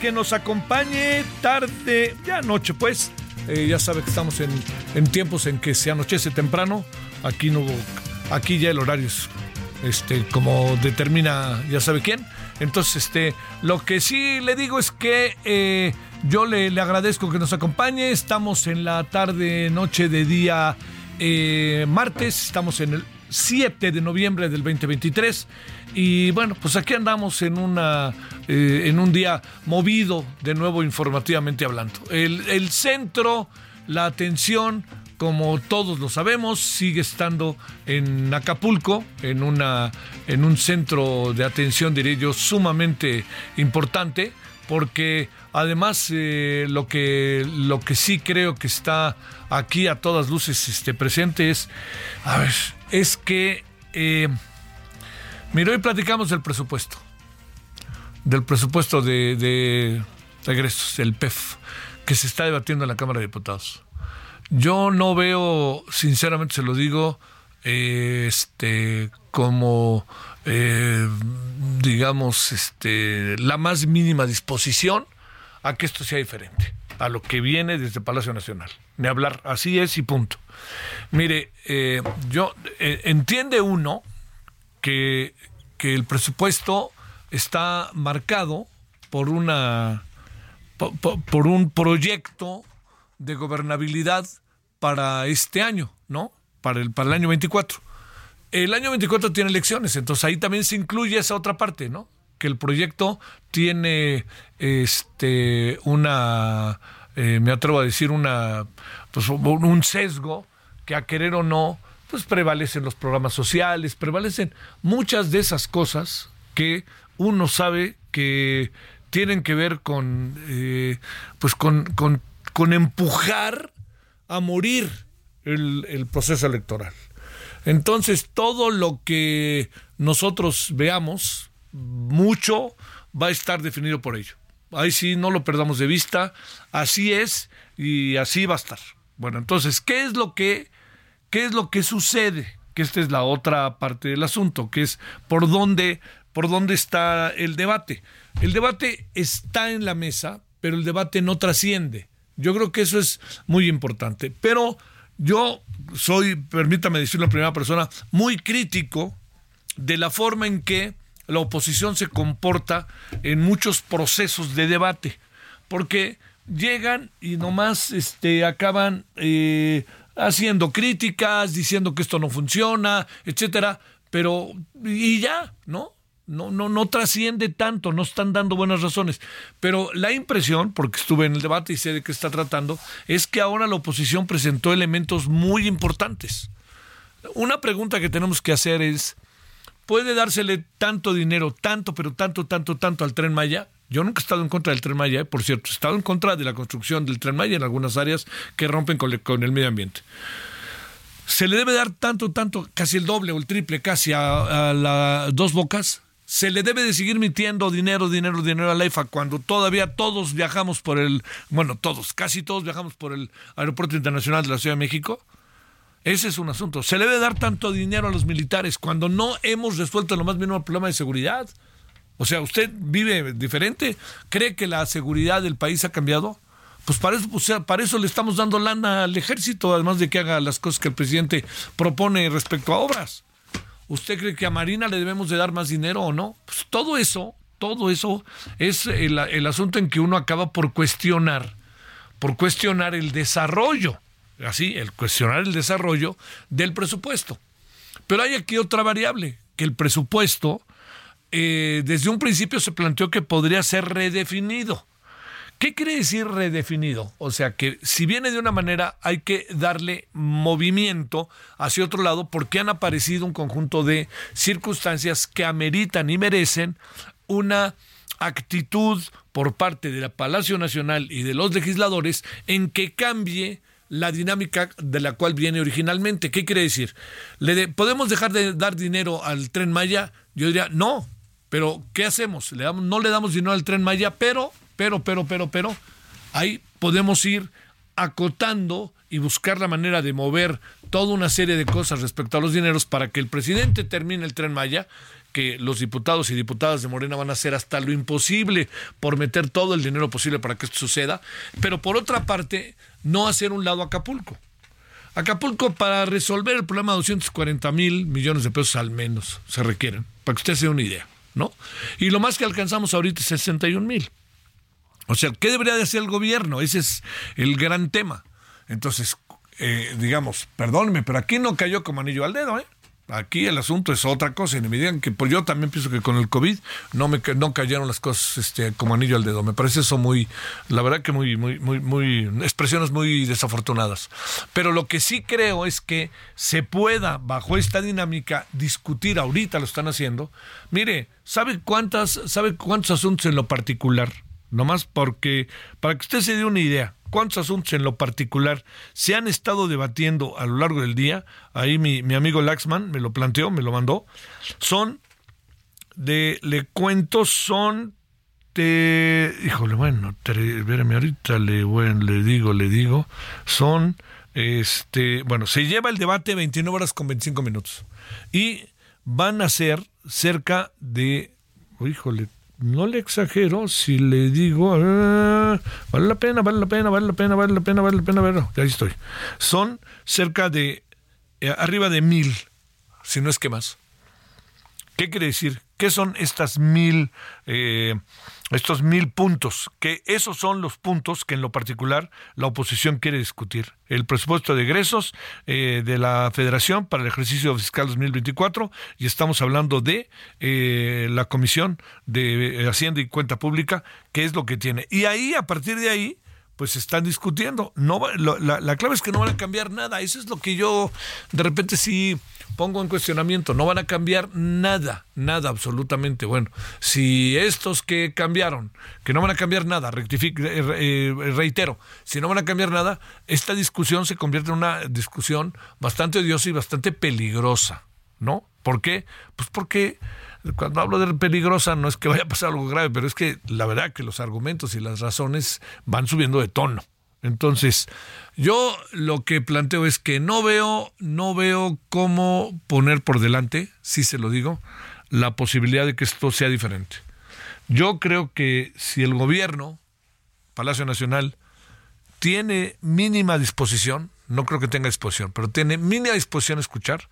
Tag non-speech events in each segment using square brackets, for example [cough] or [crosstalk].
Que nos acompañe tarde, ya noche pues. Eh, ya sabe que estamos en, en tiempos en que se anochece temprano. Aquí no aquí ya el horario es este, como determina ya sabe quién. Entonces, este, lo que sí le digo es que eh, yo le, le agradezco que nos acompañe. Estamos en la tarde, noche de día eh, martes. Estamos en el 7 de noviembre del 2023. Y bueno, pues aquí andamos en, una, eh, en un día movido, de nuevo informativamente hablando. El, el centro, la atención, como todos lo sabemos, sigue estando en Acapulco, en, una, en un centro de atención, diré yo, sumamente importante, porque además eh, lo, que, lo que sí creo que está aquí a todas luces este, presente es, a ver, es que, eh, mira, hoy platicamos del presupuesto, del presupuesto de, regresos, el PEF, que se está debatiendo en la Cámara de Diputados. Yo no veo, sinceramente se lo digo, eh, este, como, eh, digamos, este, la más mínima disposición a que esto sea diferente, a lo que viene desde Palacio Nacional. Ni hablar, así es y punto. Mire, eh, yo eh, entiende uno que, que el presupuesto está marcado por una por, por un proyecto de gobernabilidad para este año, ¿no? Para el, para el año 24. El año 24 tiene elecciones, entonces ahí también se incluye esa otra parte, ¿no? Que el proyecto tiene este una, eh, me atrevo a decir, una, pues, un sesgo que a querer o no, pues prevalecen los programas sociales, prevalecen muchas de esas cosas que uno sabe que tienen que ver con, eh, pues con, con, con, empujar a morir el, el, proceso electoral. Entonces, todo lo que nosotros veamos, mucho va a estar definido por ello. Ahí sí, no lo perdamos de vista. Así es y así va a estar. Bueno, entonces, ¿qué es lo que, qué es lo que sucede? Que esta es la otra parte del asunto, que es por dónde, por dónde está el debate. El debate está en la mesa, pero el debate no trasciende. Yo creo que eso es muy importante. Pero yo soy, permítame decirlo en primera persona, muy crítico de la forma en que la oposición se comporta en muchos procesos de debate. Porque llegan y nomás este, acaban eh, haciendo críticas, diciendo que esto no funciona, etcétera, pero y ya, ¿no? No, no, no trasciende tanto, no están dando buenas razones. Pero la impresión, porque estuve en el debate y sé de qué está tratando, es que ahora la oposición presentó elementos muy importantes. Una pregunta que tenemos que hacer es, ¿puede dársele tanto dinero, tanto, pero tanto, tanto, tanto al tren Maya? Yo nunca he estado en contra del tren Maya, ¿eh? por cierto, he estado en contra de la construcción del tren Maya en algunas áreas que rompen con, el, medio ambiente. se le debe dar tanto, tanto, casi el doble o el triple, casi a, las dos bocas. Se le debe de seguir metiendo dinero, dinero, dinero a la IFA cuando todavía todos viajamos por el, bueno, todos, casi todos viajamos por el Aeropuerto Internacional de la Ciudad de México. Ese es un asunto. Se le debe dar tanto dinero a los militares cuando no hemos resuelto lo más mínimo el problema de seguridad. O sea, ¿usted vive diferente? ¿Cree que la seguridad del país ha cambiado? Pues para eso, para eso le estamos dando lana al ejército, además de que haga las cosas que el presidente propone respecto a obras. ¿Usted cree que a Marina le debemos de dar más dinero o no? Pues todo eso, todo eso es el, el asunto en que uno acaba por cuestionar, por cuestionar el desarrollo así, el cuestionar el desarrollo del presupuesto. Pero hay aquí otra variable, que el presupuesto eh, desde un principio se planteó que podría ser redefinido. ¿Qué quiere decir redefinido? O sea que si viene de una manera hay que darle movimiento hacia otro lado porque han aparecido un conjunto de circunstancias que ameritan y merecen una actitud por parte del Palacio Nacional y de los legisladores en que cambie la dinámica de la cual viene originalmente. ¿Qué quiere decir? ¿Le ¿Podemos dejar de dar dinero al tren Maya? Yo diría, no, pero ¿qué hacemos? ¿Le damos, no le damos dinero al tren Maya, pero, pero, pero, pero, pero, ahí podemos ir acotando y buscar la manera de mover toda una serie de cosas respecto a los dineros para que el presidente termine el tren Maya que los diputados y diputadas de Morena van a hacer hasta lo imposible por meter todo el dinero posible para que esto suceda, pero por otra parte, no hacer un lado Acapulco. Acapulco para resolver el problema de 240 mil millones de pesos al menos se requieren, para que usted se dé una idea, ¿no? Y lo más que alcanzamos ahorita es 61 mil. O sea, ¿qué debería de hacer el gobierno? Ese es el gran tema. Entonces, eh, digamos, perdóneme, pero aquí no cayó como anillo al dedo, ¿eh? Aquí el asunto es otra cosa. Y me digan que pues yo también pienso que con el COVID no me no cayeron las cosas este, como anillo al dedo. Me parece eso muy, la verdad que muy, muy, muy, muy, expresiones muy desafortunadas. Pero lo que sí creo es que se pueda, bajo esta dinámica, discutir, ahorita lo están haciendo. Mire, ¿sabe cuántas, sabe cuántos asuntos en lo particular? Nomás porque, para que usted se dé una idea, cuántos asuntos en lo particular se han estado debatiendo a lo largo del día, ahí mi, amigo Laxman me lo planteó, me lo mandó, son de, le cuento, son de, híjole, bueno, espérame, ahorita le, bueno, le digo, le digo, son, este, bueno, se lleva el debate 29 horas con 25 minutos y van a ser cerca de, híjole, no le exagero si le digo, ah, vale la pena, vale la pena, vale la pena, vale la pena, vale la pena verlo. Ahí estoy. Son cerca de, eh, arriba de mil, si no es que más. ¿Qué quiere decir? ¿Qué son estas mil, eh, estos mil puntos? Que esos son los puntos que en lo particular la oposición quiere discutir. El presupuesto de egresos eh, de la Federación para el ejercicio fiscal 2024 y estamos hablando de eh, la Comisión de Hacienda y Cuenta Pública, que es lo que tiene. Y ahí, a partir de ahí, pues están discutiendo. No, la, la clave es que no van a cambiar nada. Eso es lo que yo de repente sí pongo en cuestionamiento, no van a cambiar nada, nada absolutamente. Bueno, si estos que cambiaron, que no van a cambiar nada, eh, eh, reitero, si no van a cambiar nada, esta discusión se convierte en una discusión bastante odiosa y bastante peligrosa, ¿no? ¿Por qué? Pues porque cuando hablo de peligrosa no es que vaya a pasar algo grave, pero es que la verdad que los argumentos y las razones van subiendo de tono. Entonces, yo lo que planteo es que no veo, no veo cómo poner por delante, si se lo digo, la posibilidad de que esto sea diferente. Yo creo que si el gobierno, Palacio Nacional, tiene mínima disposición, no creo que tenga disposición, pero tiene mínima disposición a escuchar,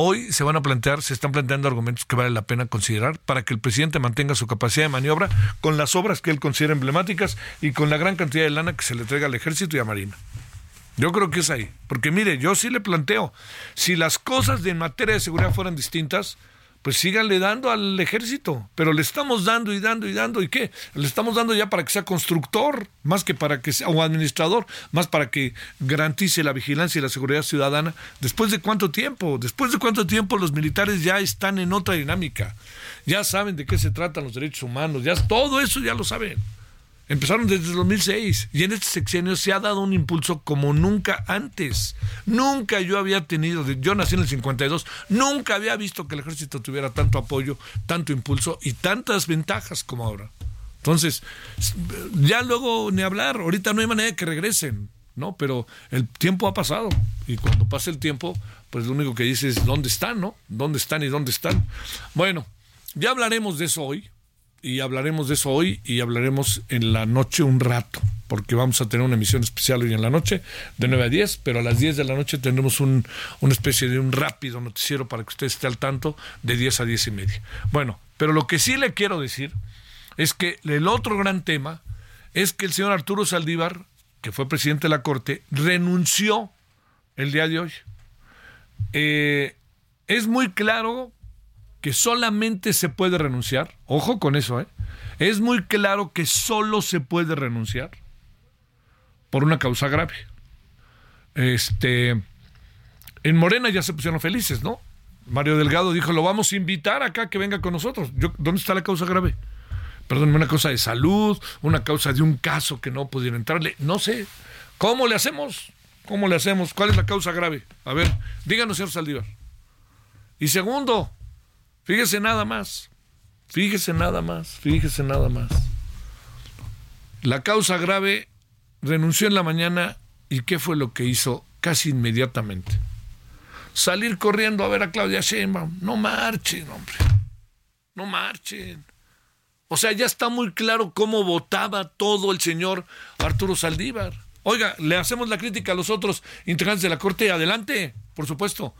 Hoy se van a plantear, se están planteando argumentos que vale la pena considerar para que el presidente mantenga su capacidad de maniobra con las obras que él considera emblemáticas y con la gran cantidad de lana que se le entrega al ejército y a Marina. Yo creo que es ahí. Porque mire, yo sí le planteo, si las cosas en materia de seguridad fueran distintas, pues síganle dando al ejército, pero le estamos dando y dando y dando y qué, le estamos dando ya para que sea constructor, más que para que sea o administrador, más para que garantice la vigilancia y la seguridad ciudadana. Después de cuánto tiempo, después de cuánto tiempo los militares ya están en otra dinámica, ya saben de qué se tratan los derechos humanos, ya todo eso ya lo saben. Empezaron desde el 2006 y en este sexenio se ha dado un impulso como nunca antes. Nunca yo había tenido, yo nací en el 52, nunca había visto que el ejército tuviera tanto apoyo, tanto impulso y tantas ventajas como ahora. Entonces, ya luego ni hablar, ahorita no hay manera de que regresen, ¿no? Pero el tiempo ha pasado y cuando pasa el tiempo, pues lo único que dice es dónde están, ¿no? ¿Dónde están y dónde están? Bueno, ya hablaremos de eso hoy y hablaremos de eso hoy y hablaremos en la noche un rato, porque vamos a tener una emisión especial hoy en la noche, de 9 a 10, pero a las 10 de la noche tendremos un, una especie de un rápido noticiero para que usted esté al tanto de 10 a 10 y media. Bueno, pero lo que sí le quiero decir es que el otro gran tema es que el señor Arturo Saldívar, que fue presidente de la Corte, renunció el día de hoy. Eh, es muy claro que solamente se puede renunciar, ojo con eso, ¿eh? es muy claro que solo se puede renunciar por una causa grave. Este, en Morena ya se pusieron felices, ¿no? Mario Delgado dijo, lo vamos a invitar acá que venga con nosotros. ¿Dónde está la causa grave? Perdón, una causa de salud, una causa de un caso que no pudiera entrarle, no sé. ¿Cómo le hacemos? ¿Cómo le hacemos? ¿Cuál es la causa grave? A ver, díganos, señor Saldívar. Y segundo, Fíjese nada más, fíjese nada más, fíjese nada más. La causa grave renunció en la mañana y ¿qué fue lo que hizo casi inmediatamente? Salir corriendo a ver a Claudia Sheinbaum. No marchen, hombre. No marchen. O sea, ya está muy claro cómo votaba todo el señor Arturo Saldívar. Oiga, le hacemos la crítica a los otros integrantes de la Corte, adelante, por supuesto.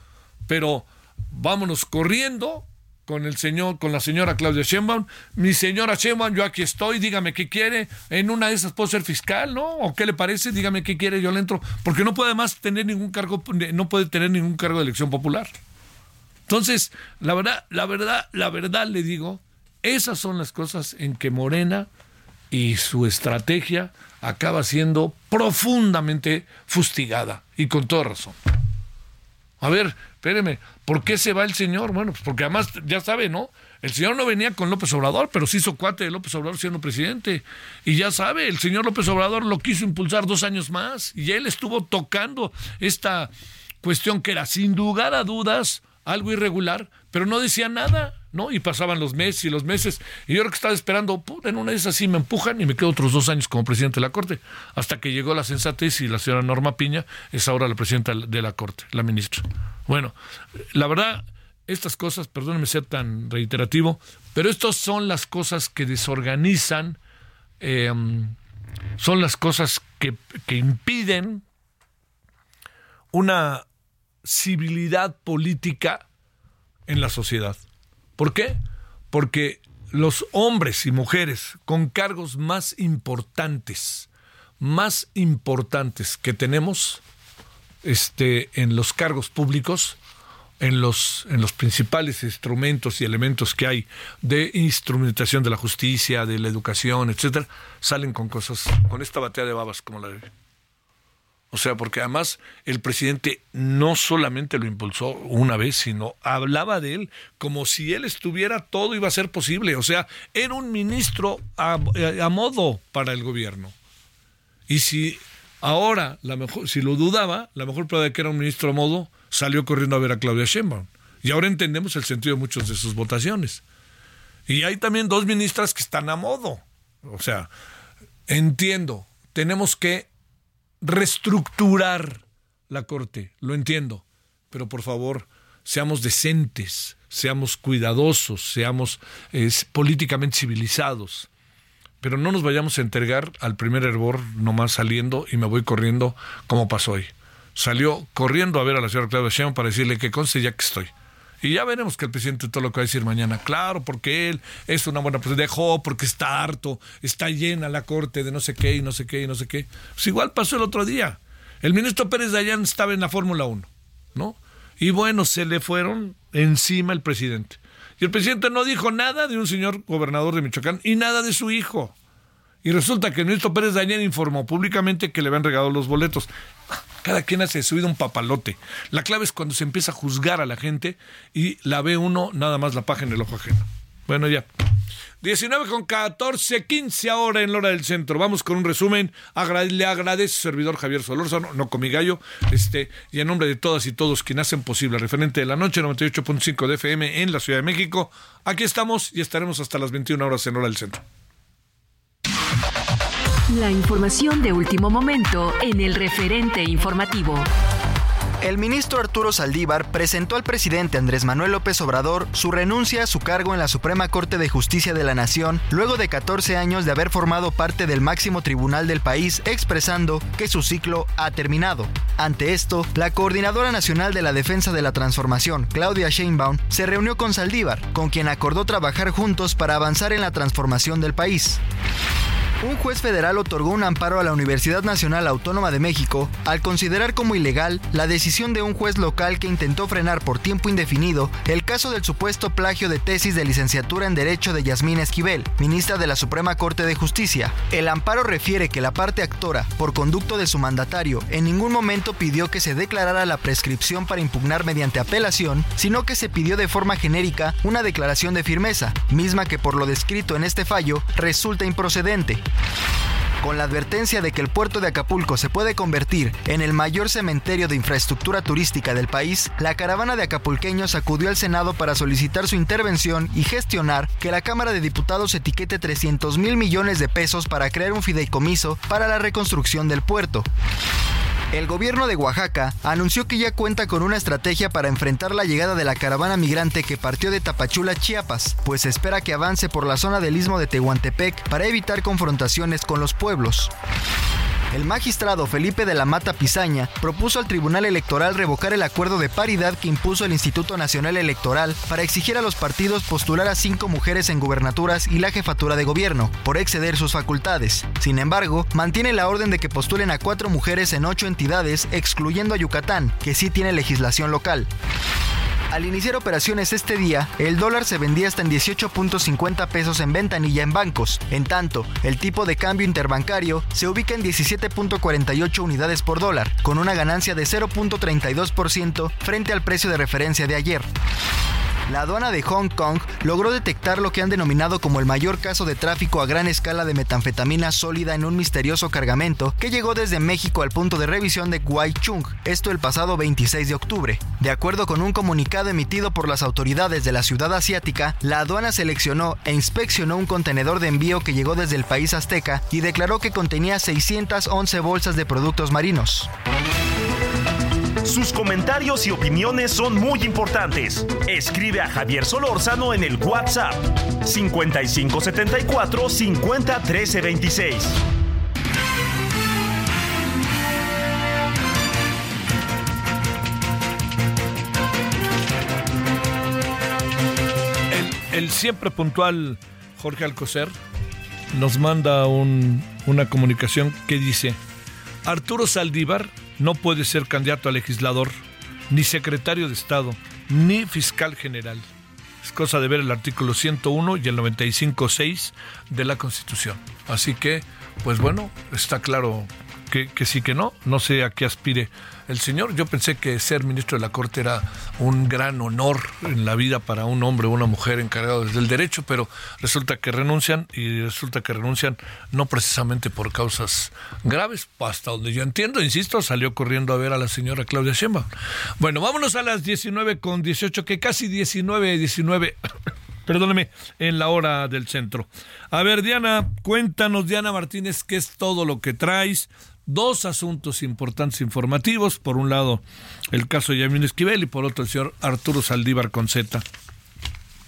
Pero vámonos corriendo con el señor, con la señora Claudia Sheinbaum. Mi señora Sheinbaum, yo aquí estoy, dígame qué quiere. En una de esas puedo ser fiscal, ¿no? ¿O qué le parece? Dígame qué quiere, yo le entro. Porque no puede más tener ningún cargo, no puede tener ningún cargo de elección popular. Entonces, la verdad, la verdad, la verdad le digo, esas son las cosas en que Morena y su estrategia acaba siendo profundamente fustigada y con toda razón. A ver, espéreme, ¿por qué se va el señor? Bueno, pues porque además, ya sabe, ¿no? El señor no venía con López Obrador, pero se hizo cuate de López Obrador siendo presidente. Y ya sabe, el señor López Obrador lo quiso impulsar dos años más. Y él estuvo tocando esta cuestión que era, sin lugar a dudas, algo irregular, pero no decía nada. ¿no? Y pasaban los meses y los meses. Y yo creo que estaba esperando, en una de esas sí me empujan y me quedo otros dos años como presidente de la Corte. Hasta que llegó la sensatez y la señora Norma Piña es ahora la presidenta de la Corte, la ministra. Bueno, la verdad, estas cosas, perdónenme ser tan reiterativo, pero estas son las cosas que desorganizan, em, son las cosas que, que impiden una civilidad política en la sociedad. ¿Por qué? Porque los hombres y mujeres con cargos más importantes, más importantes que tenemos este, en los cargos públicos, en los, en los principales instrumentos y elementos que hay de instrumentación de la justicia, de la educación, etcétera, salen con cosas, con esta batea de babas como la de o sea, porque además el presidente no solamente lo impulsó una vez, sino hablaba de él como si él estuviera todo iba a ser posible. O sea, era un ministro a, modo para el gobierno. Y si ahora, la mejor, si lo dudaba, la mejor prueba de que era un ministro a modo, salió corriendo a ver a Claudia Sheinbaum. Y ahora entendemos el sentido de muchas de sus votaciones. Y hay también dos ministras que están a modo. O sea, entiendo, tenemos que reestructurar la Corte, lo entiendo, pero por favor, seamos decentes, seamos cuidadosos, seamos políticamente civilizados, pero no nos vayamos a entregar al primer hervor nomás saliendo y me voy corriendo como pasó hoy. Salió corriendo a ver a la señora Claudia Sheinbaum para decirle que conste ya que estoy. Y ya veremos que el presidente todo lo que va a decir mañana, claro, porque él es una buena persona, dejó porque está harto, está llena la corte de no sé qué y no sé qué y no sé qué. Pues igual pasó el otro día. El ministro Pérez Dayan estaba en la Fórmula 1, ¿no? Y bueno, se le fueron encima el presidente. Y el presidente no dijo nada de un señor gobernador de Michoacán y nada de su hijo. Y resulta que el ministro Pérez Dayan informó públicamente que le habían regalado los boletos. Cada quien hace subido un papalote. La clave es cuando se empieza a juzgar a la gente y la ve uno nada más la paja en el ojo ajeno. Bueno, ya. 19 con 14, 15 ahora en la hora del centro. Vamos con un resumen. le agradece su servidor Javier Solórzano, no con mi gallo, este, y en nombre de todas y todos quienes hacen posible referente de la noche 98.5 de FM en la Ciudad de México. Aquí estamos y estaremos hasta las 21 horas en hora del centro. La información de último momento en el referente informativo. El ministro Arturo Saldívar presentó al presidente Andrés Manuel López Obrador su renuncia a su cargo en la Suprema Corte de Justicia de la Nación luego de 14 años de haber formado parte del máximo tribunal del país, expresando que su ciclo ha terminado. Ante esto, la Coordinadora Nacional de la Defensa de la Transformación, Claudia Sheinbaum, se reunió con Saldívar, con quien acordó trabajar juntos para avanzar en la transformación del país. Un juez federal otorgó un amparo a la Universidad Nacional Autónoma de México al considerar como ilegal la decisión de un juez local que intentó frenar por tiempo indefinido el caso del supuesto plagio de tesis de licenciatura en Derecho de Yasmín Esquivel, ministra de la Suprema Corte de Justicia. El amparo refiere que la parte actora, por conducto de su mandatario, en ningún momento pidió que se declarara la prescripción para impugnar mediante apelación, sino que se pidió de forma genérica una declaración de firmeza, misma que por lo descrito en este fallo resulta improcedente. Con la advertencia de que el puerto de Acapulco se puede convertir en el mayor cementerio de infraestructura turística del país, la caravana de acapulqueños acudió al Senado para solicitar su intervención y gestionar que la Cámara de Diputados etiquete 300 mil millones de pesos para crear un fideicomiso para la reconstrucción del puerto. El gobierno de Oaxaca anunció que ya cuenta con una estrategia para enfrentar la llegada de la caravana migrante que partió de Tapachula, Chiapas, pues espera que avance por la zona del istmo de Tehuantepec para evitar confrontaciones con los pueblos. El magistrado Felipe de la Mata Pizaña propuso al Tribunal Electoral revocar el acuerdo de paridad que impuso el Instituto Nacional Electoral para exigir a los partidos postular a cinco mujeres en gubernaturas y la jefatura de gobierno, por exceder sus facultades. Sin embargo, mantiene la orden de que postulen a cuatro mujeres en ocho entidades, excluyendo a Yucatán, que sí tiene legislación local. Al iniciar operaciones este día, el dólar se vendía hasta en 18.50 pesos en ventanilla en bancos. En tanto, el tipo de cambio interbancario se ubica en 17.48 unidades por dólar, con una ganancia de 0.32% frente al precio de referencia de ayer. La aduana de Hong Kong logró detectar lo que han denominado como el mayor caso de tráfico a gran escala de metanfetamina sólida en un misterioso cargamento que llegó desde México al punto de revisión de Chung, esto el pasado 26 de octubre. De acuerdo con un comunicado emitido por las autoridades de la ciudad asiática, la aduana seleccionó e inspeccionó un contenedor de envío que llegó desde el país azteca y declaró que contenía 611 bolsas de productos marinos. Sus comentarios y opiniones son muy importantes. Escribe a Javier Solórzano en el WhatsApp 5574 50 13 26. El, siempre puntual Jorge Alcocer nos manda una comunicación que dice, Arturo Saldívar no puede ser candidato a legislador, ni secretario de Estado, ni fiscal general. Es cosa de ver el artículo 101 y el 95.6 de la Constitución. Así que, pues bueno, está claro que, que sí que no. No sé a qué aspire el señor. Yo pensé que ser ministro de la Corte era un gran honor en la vida para un hombre o una mujer encargado del derecho, pero resulta que renuncian y resulta que renuncian no precisamente por causas graves, hasta donde yo entiendo, insisto, salió corriendo a ver a la señora Claudia Sheinbaum. Bueno, vámonos a las 19 con 18, que casi 19, 19 [coughs] perdóneme, en la hora del centro. A ver, Diana, cuéntanos, Diana Martínez, qué es todo lo que traes dos asuntos importantes informativos. Por un lado, el caso de Yamín Esquivel y por otro, el señor Arturo Saldívar Conceta.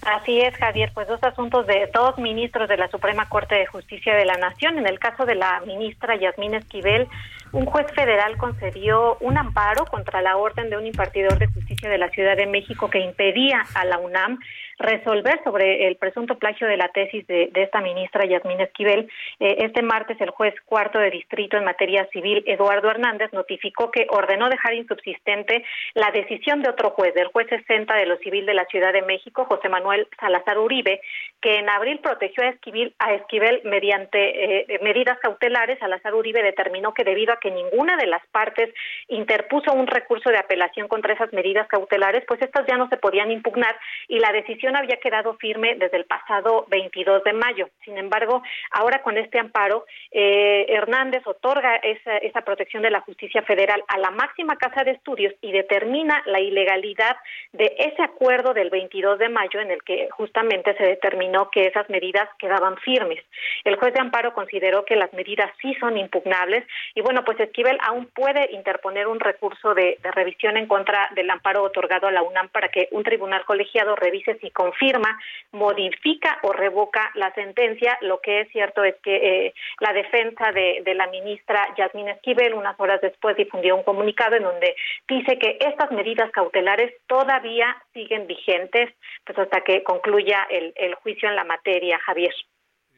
Así es, Javier, pues dos asuntos de dos ministros de la Suprema Corte de Justicia de la Nación. En el caso de la ministra Yasmín Esquivel, un juez federal concedió un amparo contra la orden de un impartidor de justicia de la Ciudad de México que impedía a la UNAM resolver sobre el presunto plagio de la tesis de, esta ministra Yasmín Esquivel. Eh, este martes el juez cuarto de distrito en materia civil, Eduardo Hernández, notificó que ordenó dejar insubsistente la decisión de otro juez, del juez 60 de lo civil de la Ciudad de México, José Manuel Salazar Uribe, que en abril protegió a Esquivel, a Esquivel mediante eh, medidas cautelares. Salazar Uribe determinó que debido a que ninguna de las partes interpuso un recurso de apelación contra esas medidas cautelares, pues estas ya no se podían impugnar y la decisión había quedado firme desde el pasado 22 de mayo. Sin embargo, ahora con este amparo, eh, Hernández otorga esa, esa protección de la justicia federal a la máxima casa de estudios y determina la ilegalidad de ese acuerdo del 22 de mayo en el que justamente se determinó que esas medidas quedaban firmes. El juez de amparo consideró que las medidas sí son impugnables y bueno, pues Esquivel aún puede interponer un recurso de, revisión en contra del amparo otorgado a la UNAM para que un tribunal colegiado revise si confirma, modifica o revoca la sentencia. Lo que es cierto es que eh, la defensa de, de la ministra Yasmín Esquivel unas horas después difundió un comunicado en donde dice que estas medidas cautelares todavía siguen vigentes pues hasta que concluya el, juicio en la materia, Javier.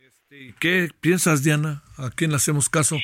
Este, ¿Qué piensas, Diana? ¿A quién hacemos caso?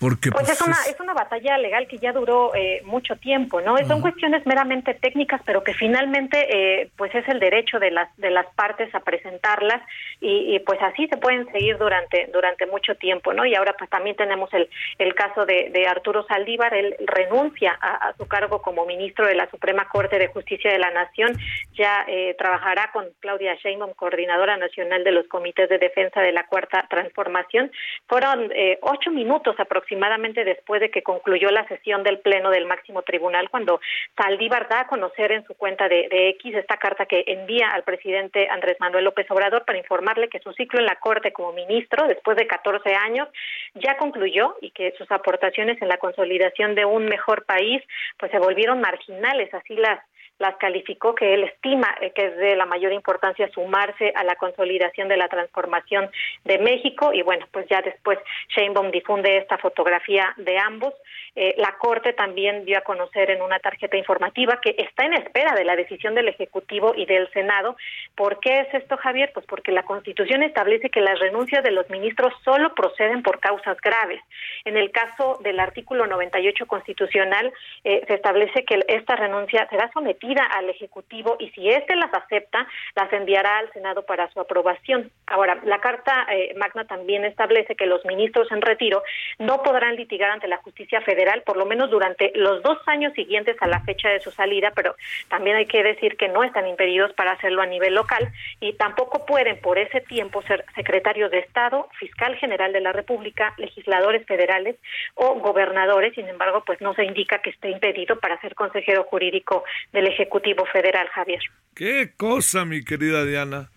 Porque, pues, pues es, una, es... una batalla legal que ya duró eh, mucho tiempo, ¿no? Son cuestiones meramente técnicas, pero que finalmente eh, pues es el derecho de las de las partes a presentarlas y, pues así se pueden seguir durante durante mucho tiempo, ¿no? Y ahora pues también tenemos el, el caso de, de Arturo Saldívar, él renuncia a, su cargo como ministro de la Suprema Corte de Justicia de la Nación, ya eh, trabajará con Claudia Sheinbaum, coordinadora nacional de los comités de defensa de la Cuarta Transformación. Fueron ocho minutos aproximadamente aproximadamente después de que concluyó la sesión del Pleno del Máximo Tribunal, cuando Saldívar da a conocer en su cuenta de, X esta carta que envía al presidente Andrés Manuel López Obrador para informarle que su ciclo en la Corte como ministro, después de 14 años, ya concluyó y que sus aportaciones en la consolidación de un mejor país pues se volvieron marginales, así las las calificó que él estima eh, que es de la mayor importancia sumarse a la consolidación de la transformación de México y bueno, pues ya después Sheinbaum difunde esta fotografía de ambos. Eh, la Corte también dio a conocer en una tarjeta informativa que está en espera de la decisión del Ejecutivo y del Senado. ¿Por qué es esto, Javier? Pues porque la Constitución establece que las renuncias de los ministros solo proceden por causas graves. En el caso del artículo 98 constitucional, eh, se establece que esta renuncia será sometida al Ejecutivo y si éste las acepta, las enviará al Senado para su aprobación. Ahora, la Carta eh, Magna también establece que los ministros en retiro no podrán litigar ante la justicia federal por lo menos durante los dos años siguientes a la fecha de su salida, pero también hay que decir que no están impedidos para hacerlo a nivel local y tampoco pueden por ese tiempo ser secretarios de Estado, fiscal general de la República, legisladores federales o gobernadores. Sin embargo, pues no se indica que esté impedido para ser consejero jurídico del Ejecutivo Federal, Javier. Qué cosa, mi querida Diana.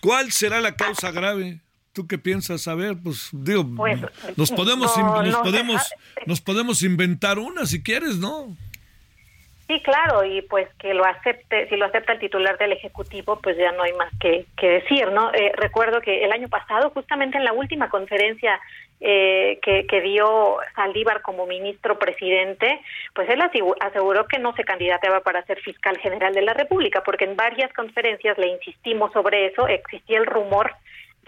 ¿Cuál será la causa grave? ¿Tú qué piensas? A ver, pues digo, pues, nos podemos, nos, podemos, ah, nos podemos inventar una si quieres, ¿no? Sí, claro, y pues que lo acepte, si lo acepta el titular del Ejecutivo, pues ya no hay más que, que decir, ¿no? Eh, recuerdo que el año pasado, justamente en la última conferencia eh, que, que, dio Saldívar como ministro presidente, pues él aseguró que no se candidateaba para ser fiscal general de la República, porque en varias conferencias le insistimos sobre eso, existía el rumor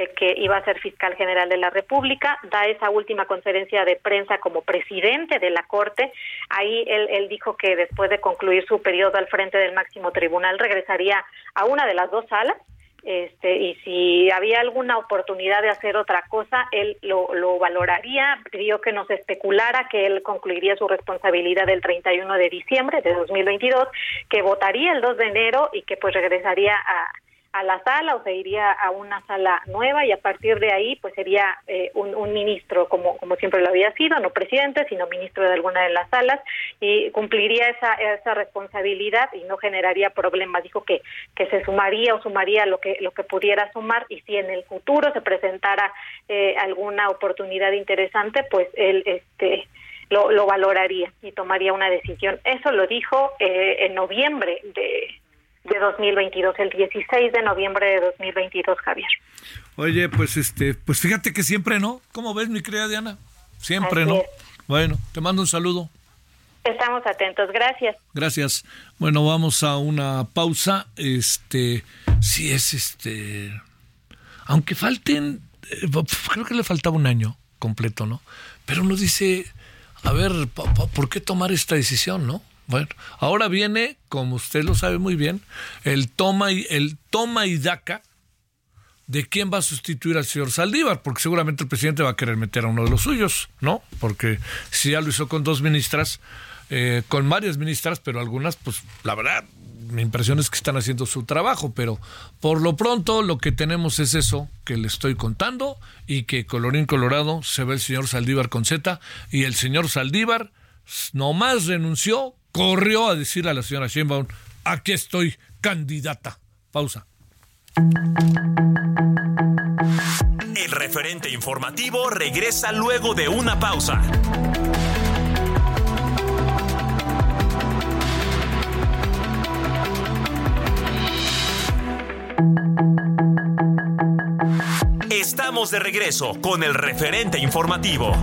que iba a ser fiscal general de la República, da esa última conferencia de prensa como presidente de la Corte, ahí él, él dijo que después de concluir su periodo al frente del máximo tribunal regresaría a una de las dos salas, este, y si había alguna oportunidad de hacer otra cosa, él lo, lo valoraría, pidió que nos especulara que él concluiría su responsabilidad el 31 de diciembre de 2022, que votaría el 2 de enero y que pues regresaría a a la sala o se iría a una sala nueva y a partir de ahí pues sería eh, un, un, ministro como, como siempre lo había sido, no presidente, sino ministro de alguna de las salas y cumpliría esa, esa responsabilidad y no generaría problemas. Dijo que, que se sumaría o sumaría lo que, lo que pudiera sumar y si en el futuro se presentara eh, alguna oportunidad interesante, pues él este, lo, lo valoraría y tomaría una decisión. Eso lo dijo eh, en noviembre de de 2022, el 16 de noviembre de 2022, Javier. Oye, pues este, pues fíjate que siempre no. ¿Cómo ves, mi querida Diana? Siempre no. Bueno, te mando un saludo. Estamos atentos, gracias. Gracias. Bueno, vamos a una pausa. Este, si es este, aunque falten, eh, creo que le faltaba un año completo, ¿no? Pero uno dice, a ver, ¿por qué tomar esta decisión, no? Bueno, ahora viene, como usted lo sabe muy bien, el toma y, el toma y daca de quién va a sustituir al señor Saldívar, porque seguramente el presidente va a querer meter a uno de los suyos, ¿no? Porque si ya lo hizo con dos ministras, eh, con varias ministras, pero algunas, pues la verdad, mi impresión es que están haciendo su trabajo, pero por lo pronto lo que tenemos es eso que le estoy contando y que colorín colorado se ve el señor Saldívar con Z y el señor Saldívar nomás renunció, corrió a decir a la señora Sheinbaum, aquí estoy candidata. Pausa. El referente informativo regresa luego de una pausa. Estamos de regreso con el referente informativo.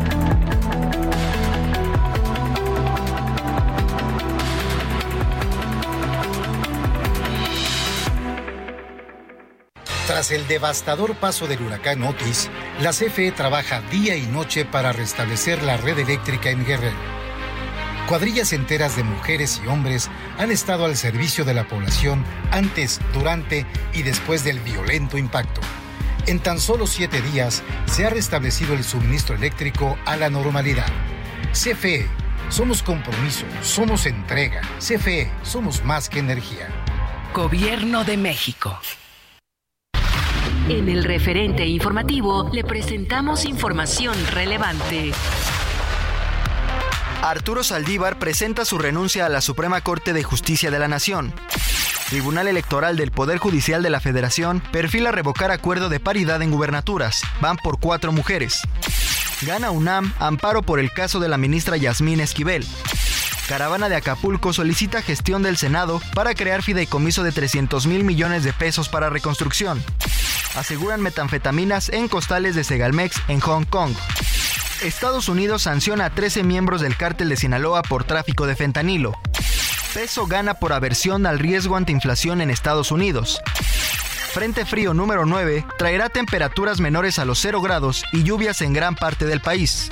Tras el devastador paso del huracán Otis, la CFE trabaja día y noche para restablecer la red eléctrica en Guerrero. Cuadrillas enteras de mujeres y hombres han estado al servicio de la población antes, durante y después del violento impacto. En tan solo siete días se ha restablecido el suministro eléctrico a la normalidad. CFE, somos compromiso, somos entrega. CFE, somos más que energía. Gobierno de México. En el referente informativo le presentamos información relevante. Arturo Saldívar presenta su renuncia a la Suprema Corte de Justicia de la Nación. Tribunal Electoral del Poder Judicial de la Federación perfila revocar acuerdo de paridad en gubernaturas. Van por cuatro mujeres. Gana UNAM amparo por el caso de la ministra Yasmín Esquivel. Caravana de Acapulco solicita gestión del Senado para crear fideicomiso de 300 mil millones de pesos para reconstrucción. Aseguran metanfetaminas en costales de Segalmex en Hong Kong. Estados Unidos sanciona a 13 miembros del cártel de Sinaloa por tráfico de fentanilo. Peso gana por aversión al riesgo ante inflación en Estados Unidos. Frente frío número 9 traerá temperaturas menores a los 0 grados y lluvias en gran parte del país.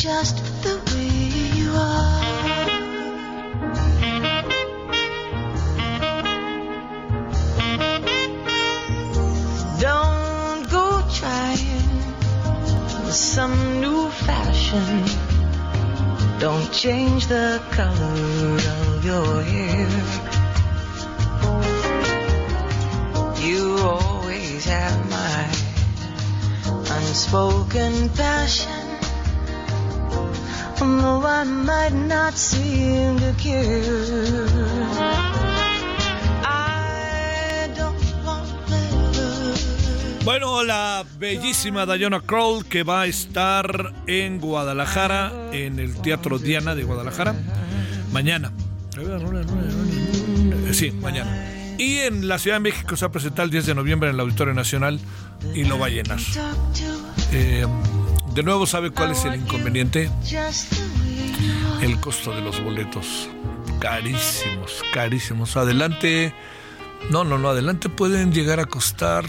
just the way you are. Don't go trying some new fashion. Don't change the color of your hair. You always have my unspoken passion. Although I might not seem to care. I don't want better. Bueno, la bellísima Diana Kroll que va a estar en Guadalajara, en el Teatro Diana de Guadalajara, mañana. Sí, mañana. Y en la Ciudad de México se va a presentar el 10 de noviembre en el Auditorio Nacional y lo va a llenar. Eh, de nuevo, ¿sabe cuál es el inconveniente? El costo de los boletos. Carísimos, carísimos. Adelante. No, no, no, adelante pueden llegar a costar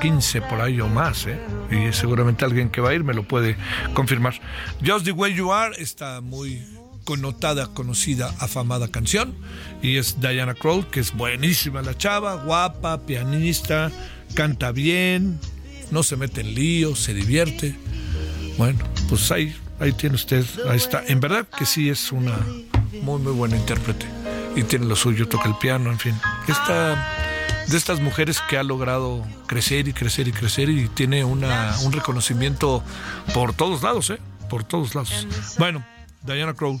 15 por ahí o más, ¿eh? Y seguramente alguien que va a ir me lo puede confirmar. Just the Way You Are está muy connotada, conocida, afamada canción. Y es Diana Kroll, que es buenísima la chava, guapa, pianista, canta bien, no se mete en líos, se divierte. Bueno, pues ahí, ahí tiene usted, ahí está. En verdad que sí es una muy, muy buena intérprete. Y tiene lo suyo, toca el piano, en fin. Esta de estas mujeres que ha logrado crecer y crecer y crecer y tiene una, un reconocimiento por todos lados, ¿eh? Por todos lados. Bueno, Diana Crow.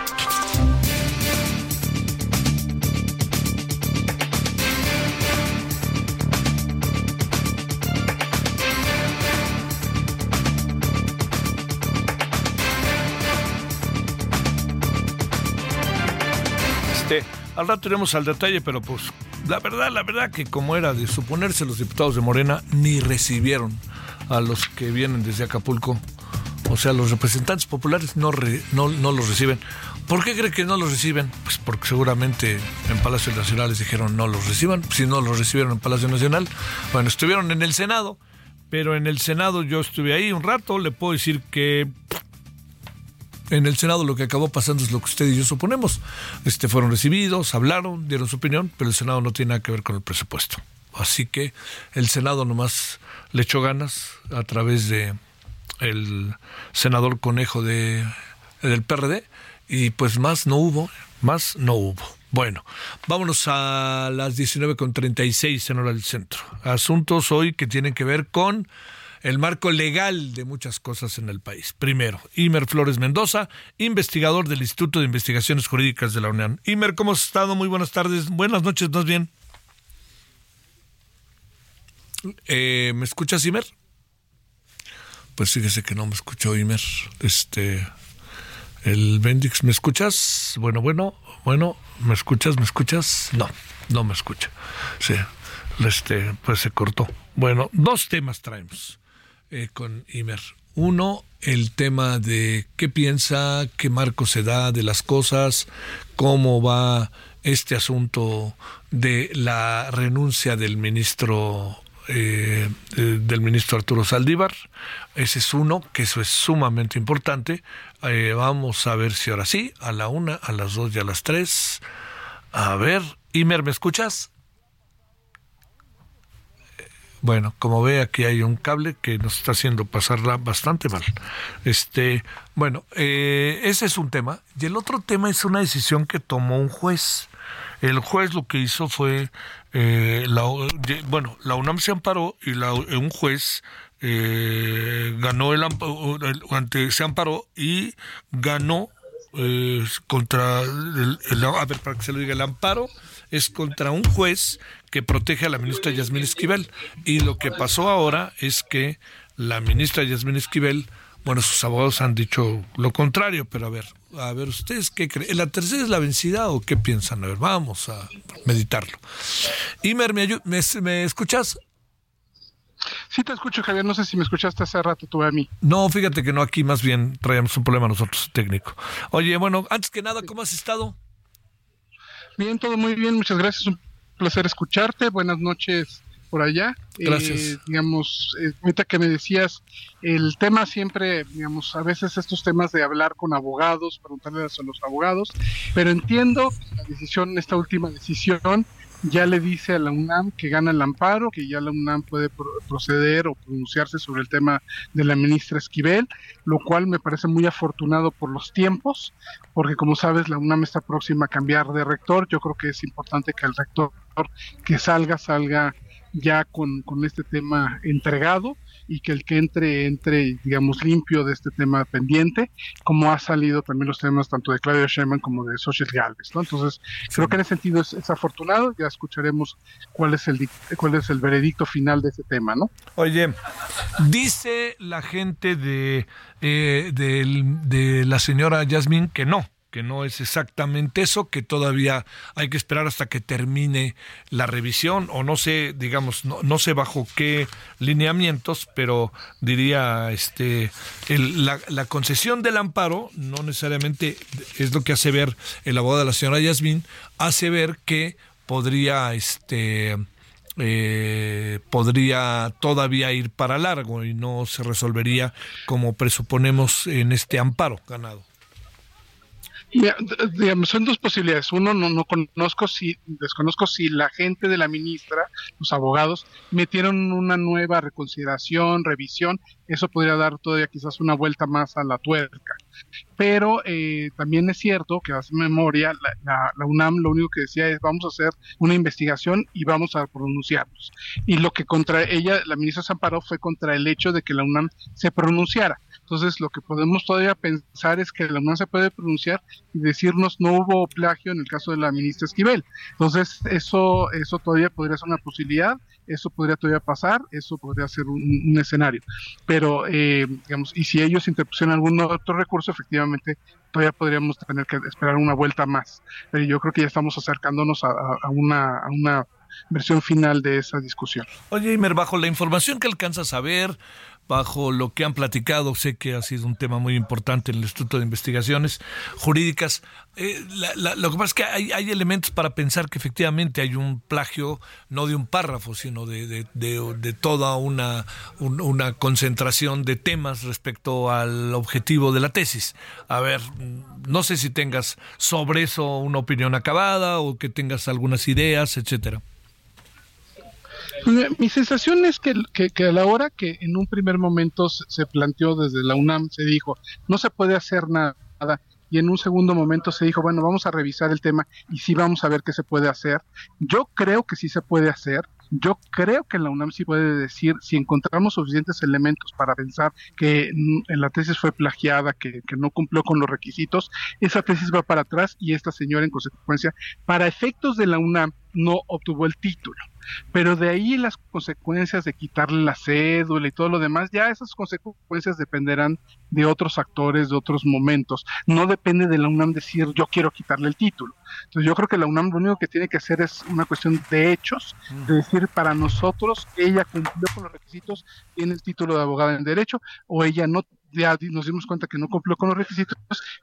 Al rato iremos al detalle, pero pues la verdad, la verdad que como era de suponerse los diputados de Morena ni recibieron a los que vienen desde Acapulco. O sea, los representantes populares no, no, no los reciben. ¿Por qué cree que no los reciben? Pues porque seguramente en Palacio Nacional les dijeron no los reciban. Si no los recibieron en Palacio Nacional, bueno, estuvieron en el Senado, pero en el Senado yo estuve ahí un rato. Le puedo decir que en el Senado lo que acabó pasando es lo que usted y yo suponemos. Este, fueron recibidos, hablaron, dieron su opinión, pero el Senado no tiene nada que ver con el presupuesto. Así que el Senado nomás le echó ganas a través de el senador Conejo de, del PRD y pues más no hubo, más no hubo. Bueno, vámonos a las 19.36 en hora del centro. Asuntos hoy que tienen que ver con el marco legal de muchas cosas en el país. Primero, Imer Flores Mendoza, investigador del Instituto de Investigaciones Jurídicas de la UNAM. Imer, ¿cómo has estado? Muy buenas tardes, buenas noches, más bien. Eh, ¿Me escuchas, Imer? Pues fíjese que no me escuchó Imer. Este, el Bendix, ¿me escuchas? Bueno, bueno, bueno, ¿me escuchas? ¿Me escuchas? No, no me escucha. Sí, este, pues se cortó. Bueno, dos temas traemos eh, con Imer. Uno, el tema de qué piensa, qué marco se da de las cosas, cómo va este asunto de la renuncia del ministro eh, eh, del ministro Arturo Saldívar. Ese es uno, que eso es sumamente importante. Eh, vamos a ver si ahora sí, a la una, a las dos y a las tres. A ver, Imer, ¿me escuchas? Bueno, como ve aquí hay un cable que nos está haciendo pasarla bastante mal. Este, bueno, eh, ese es un tema. Y el otro tema es una decisión que tomó un juez. El juez lo que hizo fue, eh, la, bueno, la UNAM se amparó y la- un juez eh, ganó el, el- ante se amparó y ganó contra el, a ver para que se lo diga el amparo es contra un juez que protege a la ministra Yasmín Esquivel. Y lo que pasó ahora es que la ministra Yasmín Esquivel bueno sus abogados han dicho lo contrario pero a ver a ver ustedes qué creen la tercera es la vencida o qué piensan a ver vamos a meditarlo. Imer me, me, me escuchas Sí te escucho, Javier. No sé si me escuchaste hace rato tú a mí. no fíjate que no aquí más bien traíamos un problema nosotros técnico oye bueno antes que nada cómo has estado Bien, todo muy bien. Muchas gracias. Un placer escucharte. Buenas noches por allá. Gracias. Eh, digamos, eh, ahorita que me decías, el tema siempre, digamos, a veces estos temas de hablar con abogados, preguntarles a los abogados, pero entiendo la decisión, esta última decisión, ya le dice a la UNAM que gana el amparo, que ya la UNAM puede pro- proceder o pronunciarse sobre el tema de la ministra Esquivel, lo cual me parece muy afortunado por los tiempos, porque como sabes la UNAM está próxima a cambiar de rector, yo creo que es importante que el rector que salga, salga ya con, con este tema entregado y que el que entre, entre, digamos, limpio de este tema pendiente, como ha salido también los temas tanto de Claudia Sheinbaum como de Social Galvez, ¿no? Entonces, creo que en ese sentido es, afortunado, ya escucharemos cuál es el cuál es el veredicto final de ese tema, ¿no? Oye, dice la gente de, eh, del- de la señora Yasmín que no, que no es exactamente eso, que todavía hay que esperar hasta que termine la revisión, o no sé, digamos, no, no sé bajo qué lineamientos, pero diría, este, la, la concesión del amparo no necesariamente es lo que hace ver el abogado de la señora Yasmín, hace ver que podría este eh, podría todavía ir para largo y no se resolvería como presuponemos en este amparo ganado. Digamos, son dos posibilidades. Uno, no, no conozco si, desconozco si la gente de la ministra, los abogados, metieron una nueva reconsideración, revisión. Eso podría dar todavía quizás una vuelta más a la tuerca. Pero eh, también es cierto que hace memoria, la, la, UNAM lo único que decía es vamos a hacer una investigación y vamos a pronunciarnos. Y lo que contra ella, la ministra se amparó fue contra el hecho de que la UNAM se pronunciara. Entonces, lo que podemos todavía pensar es que la UNAM se puede pronunciar y decirnos no hubo plagio en el caso de la ministra Esquivel. Entonces, eso, eso todavía podría ser una posibilidad, eso podría todavía pasar, eso podría ser un, escenario. Pero, eh, digamos, y si ellos interpusieran algún otro recurso, efectivamente, todavía podríamos tener que esperar una vuelta más. Pero yo creo que ya estamos acercándonos a, una, a una versión final de esa discusión. Oye, Imer, bajo la información que alcanzas a ver, bajo lo que han platicado, sé que ha sido un tema muy importante en el Instituto de Investigaciones Jurídicas. Eh, lo que pasa es que hay, elementos para pensar que efectivamente hay un plagio, no de un párrafo, sino de, de, toda una, una concentración de temas respecto al objetivo de la tesis. A ver, no sé si tengas sobre eso una opinión acabada o que tengas algunas ideas, etcétera. Mi sensación es que, a la hora que en un primer momento se, planteó desde la UNAM, se dijo, no se puede hacer nada, y en un segundo momento se dijo, bueno, vamos a revisar el tema y sí vamos a ver qué se puede hacer. Yo creo que sí se puede hacer. Yo creo que la UNAM sí puede decir, si encontramos suficientes elementos para pensar que la tesis fue plagiada, que no cumplió con los requisitos, esa tesis va para atrás y esta señora en consecuencia, para efectos de la UNAM, no obtuvo el título. Pero de ahí las consecuencias de quitarle la cédula y todo lo demás, ya esas consecuencias dependerán de otros actores, de otros momentos. No depende de la UNAM decir yo quiero quitarle el título. Entonces yo creo que la UNAM lo único que tiene que hacer es una cuestión de hechos, de decir para nosotros ella cumplió con los requisitos, tiene el título de abogada en derecho o ella no ya nos dimos cuenta que no cumplió con los requisitos,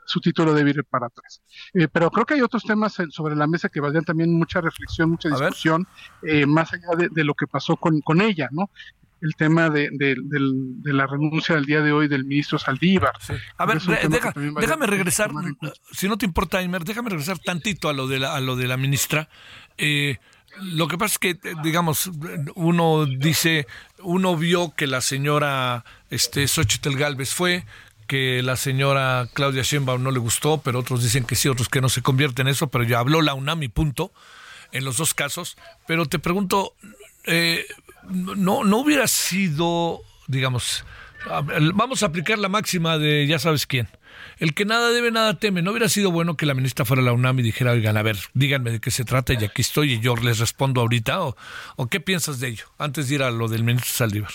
su título debe ir para atrás. Eh, pero creo que hay otros temas sobre la mesa que valdrían también mucha reflexión, mucha discusión, eh, más allá de, lo que pasó con, con ella, ¿no? el tema de, la renuncia del día de hoy del ministro Saldívar. A ver, déjame regresar, si no te importa, Aimer, déjame regresar tantito a lo de la, a lo de la ministra. Eh, lo que pasa es que, digamos, uno dice, uno vio que la señora este, Xochitl Galvez fue, que la señora Claudia Sheinbaum no le gustó, pero otros dicen que sí, otros que no se convierte en eso, pero ya habló la UNAM y punto, en los dos casos. Pero te pregunto, eh, no, no hubiera sido, digamos, vamos a aplicar la máxima de ya sabes quién el que nada debe, nada teme. ¿No hubiera sido bueno que la ministra fuera a la UNAM y dijera, oigan, a ver, díganme de qué se trata y aquí estoy y yo les respondo ahorita? ¿O, qué piensas de ello? Antes de ir a lo del ministro Saldívar.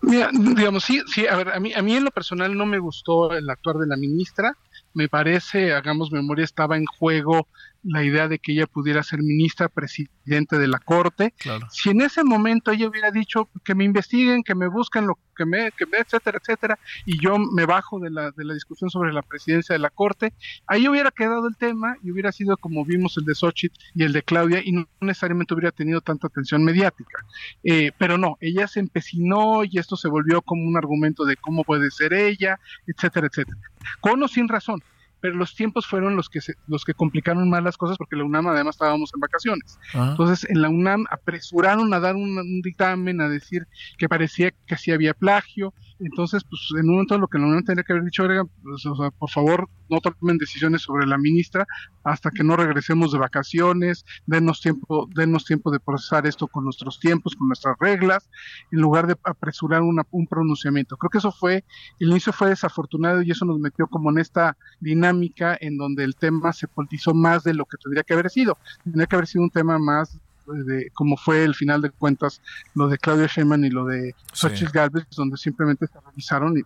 Mira, digamos, sí, sí, a ver, a mí, a mí en lo personal no me gustó el actuar de la ministra. Me parece, hagamos memoria, estaba en juego la idea de que ella pudiera ser ministra presidente de la corte. Si en ese momento ella hubiera dicho que me investiguen, que me busquen lo que me, que me, etcétera, etcétera, y yo me bajo de la, de la discusión sobre la presidencia de la corte, ahí hubiera quedado el tema y hubiera sido como vimos el de Xochitl y el de Claudia y no necesariamente hubiera tenido tanta atención mediática. Eh, pero no, ella se empecinó y esto se volvió como un argumento de cómo puede ser ella, etcétera, etcétera. Con o sin razón pero los tiempos fueron los que los que complicaron más las cosas porque la UNAM además estábamos en vacaciones. Ah. Entonces en la UNAM apresuraron a dar un, dictamen a decir que parecía que sí había plagio. Entonces, pues en un momento lo que la UNAM tendría que haber dicho era, pues, por favor, no tomen decisiones sobre la ministra hasta que no regresemos de vacaciones, denos tiempo, denos tiempo de procesar esto con nuestros tiempos, con nuestras reglas, en lugar de apresurar un pronunciamiento. Creo que eso fue, el inicio fue desafortunado y eso nos metió como en esta dinámica en donde el tema se politizó más de lo que tendría que haber sido. Tendría que haber sido un tema más de como fue el final de cuentas lo de Claudia Sheinbaum y lo de Xochitl Galvez, donde simplemente se revisaron y,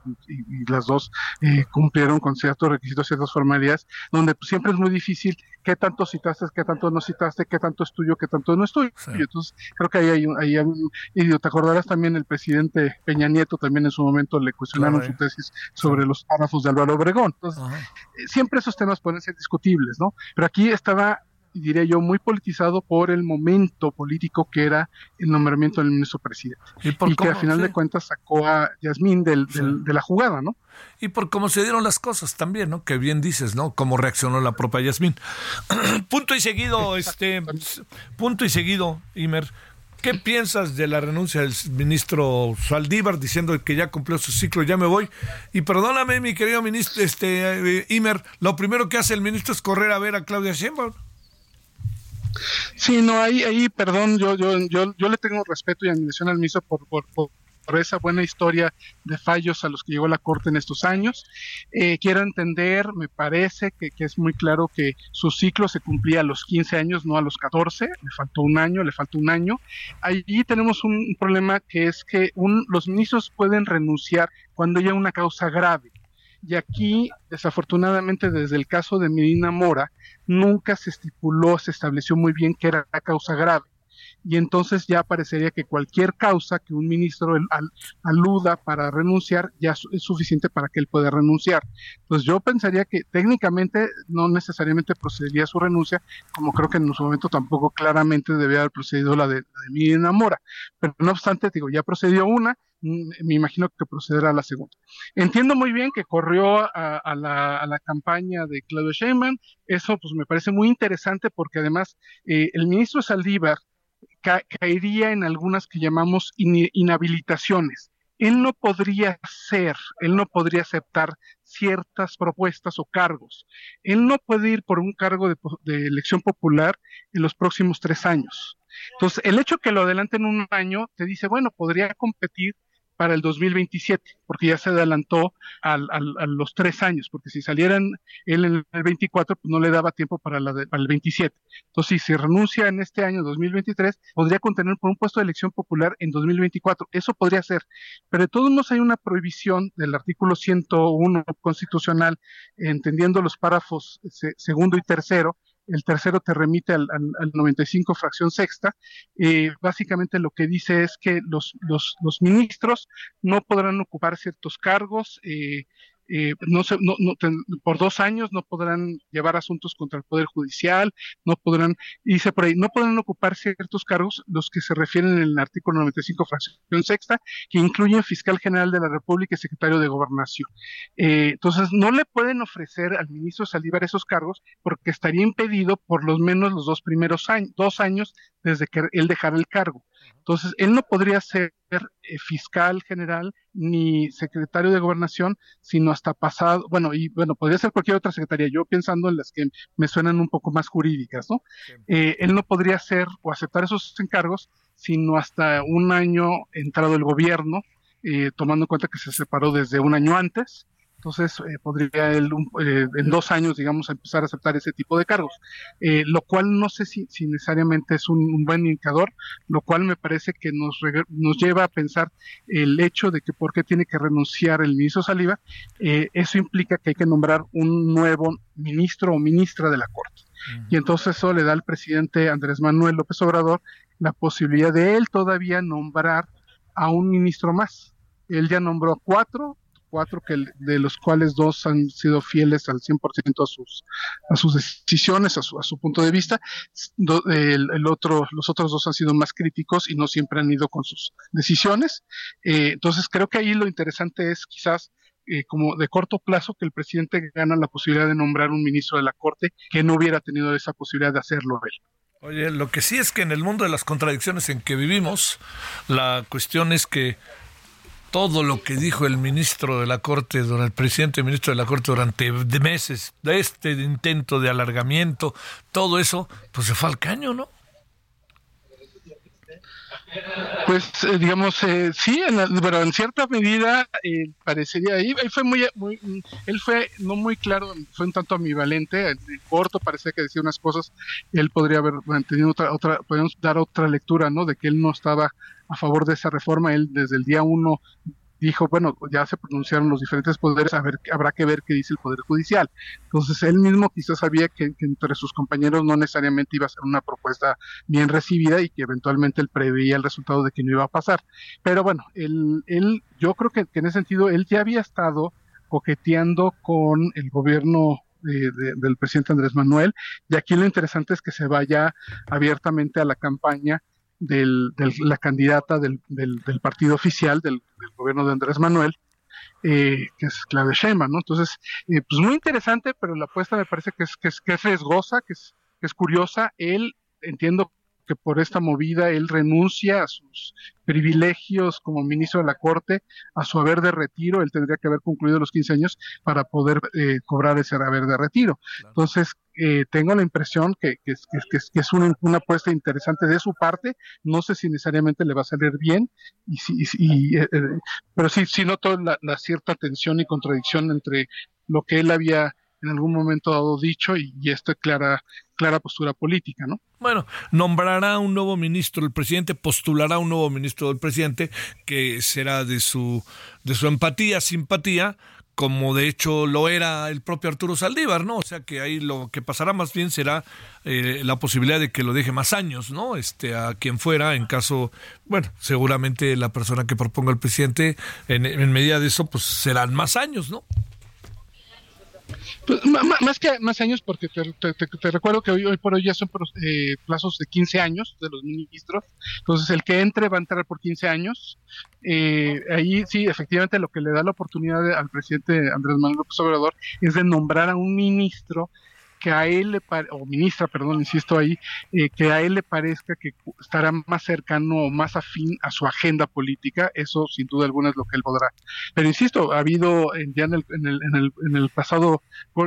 las dos eh, cumplieron con ciertos requisitos, ciertas formalidades, donde pues, siempre es muy difícil qué tanto citaste, qué tanto no citaste, qué tanto es tuyo, qué tanto no es tuyo. Entonces, creo que ahí hay un, ahí y te acordarás también el presidente Peña Nieto también en su momento le cuestionaron su tesis sobre los párrafos de Álvaro Obregón. Entonces, eh, siempre esos temas pueden ser discutibles, ¿no? Pero aquí estaba diría yo, muy politizado por el momento político que era el nombramiento del ministro presidente. Y, que al final de cuentas sacó a Yasmín del, de la jugada, ¿no? Y por cómo se dieron las cosas también, ¿no? Que bien dices, ¿no? Cómo reaccionó la propia Yasmín. [clears throat] punto y seguido, este, punto y seguido, Imer. ¿Qué piensas de la renuncia del ministro Saldívar diciendo que ya cumplió su ciclo, ya me voy? Y perdóname, mi querido ministro, este eh, Imer, lo primero que hace el ministro es correr a ver a Claudia Sheinbaum. Sí, no, ahí, ahí, perdón, yo, yo, yo, yo le tengo respeto y admiración al ministro por, por, por esa buena historia de fallos a los que llegó la Corte en estos años. Eh, quiero entender, me parece que, es muy claro que su ciclo se cumplía a los 15 años, no a los 14, le faltó un año, le faltó un año. Allí tenemos un, problema que es que los ministros pueden renunciar cuando haya una causa grave. Y aquí, desafortunadamente, desde el caso de Medina Mora, nunca se estipuló, se estableció muy bien que era la causa grave y entonces ya parecería que cualquier causa que un ministro aluda para renunciar ya es suficiente para que él pueda renunciar. Entonces yo pensaría que técnicamente no necesariamente procedería su renuncia, como creo que en su momento tampoco claramente debía haber procedido la de, la de Miriam Mora. Pero no obstante, digo, ya procedió una, mm, me imagino que procederá la segunda. Entiendo muy bien que corrió a, la, a la, campaña de Claudio Sheinbaum, eso pues me parece muy interesante porque además eh, el ministro Saldívar caería en algunas que llamamos inhabilitaciones. Él no podría ser, él no podría aceptar ciertas propuestas o cargos. Él no puede ir por un cargo de, de elección popular en los próximos tres años. Entonces, el hecho que lo adelante en un año te dice, bueno, podría competir para el 2027, porque ya se adelantó al, a los tres años, porque si salieran él en el 24, pues no le daba tiempo para, la el 27. Entonces, si se renuncia en este año 2023, podría contener por un puesto de elección popular en 2024. Eso podría ser. Pero de todos modos hay una prohibición del artículo 101 constitucional, entendiendo los párrafos segundo y tercero, el tercero te remite al, al, 95 fracción sexta, eh, básicamente lo que dice es que los, los, los ministros no podrán ocupar ciertos cargos eh, eh, no, se, no, no por dos años no podrán llevar asuntos contra el Poder Judicial, no podrán, dice por ahí, no podrán ocupar ciertos cargos, los que se refieren en el artículo 95, fracción sexta, que incluyen fiscal general de la República y secretario de Gobernación. Eh, entonces, no le pueden ofrecer al ministro Saldívar esos cargos porque estaría impedido por lo menos los dos primeros años, dos años desde que él dejara el cargo. Entonces, él no podría ser eh, fiscal general ni secretario de gobernación, sino hasta pasado, bueno, y bueno, podría ser cualquier otra secretaría, yo pensando en las que me suenan un poco más jurídicas, ¿no? Eh, él no podría ser o aceptar esos encargos, sino hasta un año entrado el gobierno, eh, tomando en cuenta que se separó desde un año antes, entonces, eh, podría él eh, en dos años, digamos, empezar a aceptar ese tipo de cargos, eh, lo cual no sé si, necesariamente es un, buen indicador, lo cual me parece que nos, nos lleva a pensar el hecho de que por qué tiene que renunciar el ministro Saliva, eso implica que hay que nombrar un nuevo ministro o ministra de la Corte. Y entonces eso le da al presidente Andrés Manuel López Obrador la posibilidad de él todavía nombrar a un ministro más. Él ya nombró a cuatro, cuatro, que, de los cuales dos han sido fieles al 100% a sus, a sus decisiones, a su, a su punto de vista. el, otro, los otros dos han sido más críticos y no siempre han ido con sus decisiones. Eh, entonces, creo que ahí lo interesante es quizás eh, como de corto plazo que el presidente gana la posibilidad de nombrar un ministro de la Corte que no hubiera tenido esa posibilidad de hacerlo él. Oye, lo que sí es que en el mundo de las contradicciones en que vivimos, la cuestión es que todo lo que dijo el ministro de la Corte, el presidente ministro de la Corte durante meses, de este intento de alargamiento, todo eso, pues se fue al caño, ¿no? Pues eh, digamos, eh, sí, pero en cierta medida eh, parecería ahí, fue muy, muy, él fue no muy claro, fue un tanto ambivalente, en corto parecía que decía unas cosas, él podría haber mantenido otra, otra, podemos dar otra lectura, ¿no? De que él no estaba a favor de esa reforma. Él desde el día uno dijo, bueno, ya se pronunciaron los diferentes poderes, a ver, habrá que ver qué dice el Poder Judicial. Entonces, él mismo quizás sabía que, entre sus compañeros no necesariamente iba a ser una propuesta bien recibida y que eventualmente él preveía el resultado de que no iba a pasar. Pero bueno, él, yo creo que, que en ese sentido él ya había estado coqueteando con el gobierno del presidente Andrés Manuel. Y aquí lo interesante es que se vaya abiertamente a la campaña de la candidata del, partido oficial del, gobierno de Andrés Manuel, eh, que es Claudia Sheinbaum, ¿no? Entonces, eh, pues muy interesante, pero la apuesta me parece que es, que es, que es riesgosa, que es, que es curiosa. Él, entiendo que por esta movida él renuncia a sus privilegios como ministro de la Corte, a su haber de retiro, él tendría que haber concluido los 15 años para poder eh, cobrar ese haber de retiro. Entonces, eh, tengo la impresión que, que, que, que es una, una, apuesta interesante de su parte, no sé si necesariamente le va a salir bien, y, y, eh, pero sí, sí noto la, la cierta tensión y contradicción entre lo que él había en algún momento dado dicho y, y esta clara, clara postura política, ¿no? Bueno, nombrará un nuevo ministro el presidente, postulará un nuevo ministro del presidente que será de su de su empatía, simpatía, como de hecho lo era el propio Arturo Saldívar, ¿no? O sea que ahí lo que pasará más bien será eh, la posibilidad de que lo deje más años, ¿no? Este a quien fuera, en caso, bueno, seguramente la persona que proponga el presidente, en, en medida de eso, pues serán más años, ¿no? Pues, más que más años, porque te, recuerdo que hoy, hoy, por hoy ya son eh, plazos de 15 años de los ministros. Entonces, el que entre va a entrar por 15 años. Eh, ahí sí, efectivamente, lo que le da la oportunidad al presidente Andrés Manuel López Obrador es de nombrar a un ministro que a él le o ministra, perdón, insisto ahí, eh, que a él le parezca que estará más cercano o más afín a su agenda política, eso sin duda alguna es lo que él podrá. Pero insisto, ha habido ya en el, en el, en el, en el pasado,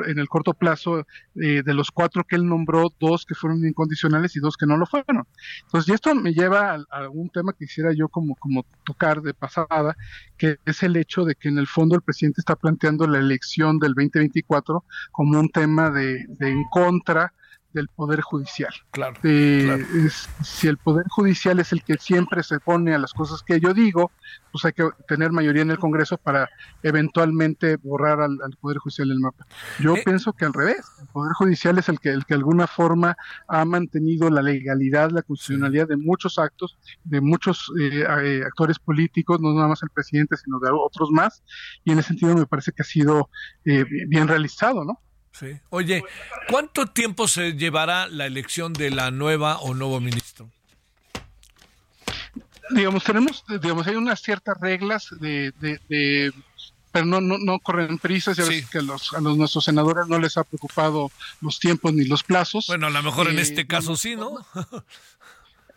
en el corto plazo, eh, de los cuatro que él nombró, dos que fueron incondicionales y dos que no lo fueron. Entonces, y esto me lleva a, a tema que quisiera yo como, como tocar de pasada, que es el hecho de que en el fondo el presidente está planteando la elección del 2024 como un tema de en contra del Poder Judicial. Claro, si el Poder Judicial es el que siempre se pone a las cosas que yo digo, pues hay que tener mayoría en el Congreso para eventualmente borrar al, Poder Judicial del mapa. Yo eh. pienso que al revés, el Poder Judicial es el que, el que de alguna forma ha mantenido la legalidad, la constitucionalidad de muchos actos, de muchos eh, eh, actores políticos, no nada más el presidente, sino de otros más, y en ese sentido me parece que ha sido bien realizado, ¿no? Sí. Oye, ¿cuánto tiempo se llevará la elección de la nueva o nuevo ministro? Digamos, tenemos, digamos, hay unas ciertas reglas de, de, pero no, no, no corren prisas, ya ves que a los, a los nuestros senadores no les ha preocupado los tiempos ni los plazos. Bueno, a lo mejor en eh, este caso sí, ¿no? [laughs]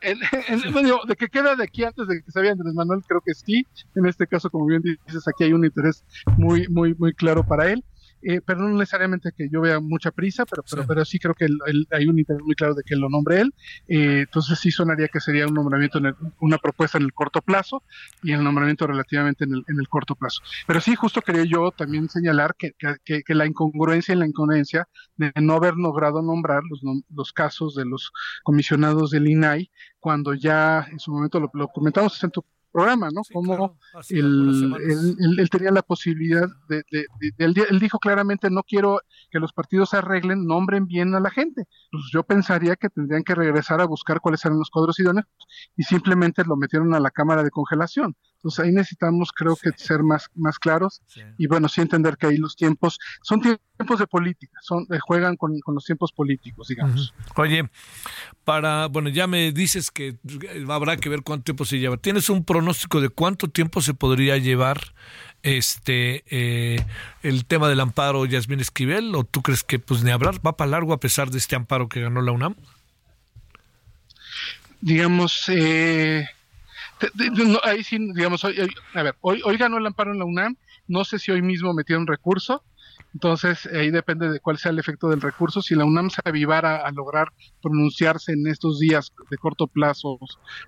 de que queda de aquí antes de que se vea Andrés Manuel, creo que sí. En este caso, como bien dices, aquí hay un interés muy, muy, muy claro para él. Eh, pero no necesariamente que yo vea mucha prisa, pero, pero, sí. pero sí creo que hay un interés muy claro de que lo nombre él. Eh, entonces sí sonaría que sería un nombramiento, en una propuesta en el corto plazo y el nombramiento relativamente en el, en el corto plazo. Pero sí, justo quería yo también señalar que, que, que la incongruencia y la incoherencia de no haber logrado nombrar los, los casos de los comisionados del INAI cuando ya en su momento lo, lo comentamos en tu programa, ¿no? Como él, tenía la posibilidad de, él, dijo claramente, no quiero que los partidos se arreglen, nombren bien a la gente. Pues yo pensaría que tendrían que regresar a buscar cuáles eran los cuadros idóneos y simplemente lo metieron a la cámara de congelación. Entonces ahí necesitamos, creo que, ser más, más claros y bueno, sí entender que ahí los tiempos son tiempos de política, son eh, juegan con, los tiempos políticos, digamos. Oye, para, bueno, ya me dices que habrá que ver cuánto tiempo se lleva. ¿Tienes un pronóstico de cuánto tiempo se podría llevar este eh, el tema del amparo Yasmín Esquivel o tú crees que pues ni hablar va para largo a pesar de este amparo que ganó la UNAM? Digamos, eh, ahí sí, digamos, hoy, a ver, hoy, hoy ganó el amparo en la UNAM, no sé si hoy mismo metieron recurso, entonces, ahí depende de cuál sea el efecto del recurso. Si la UNAM se avivara a lograr pronunciarse en estos días de corto plazo,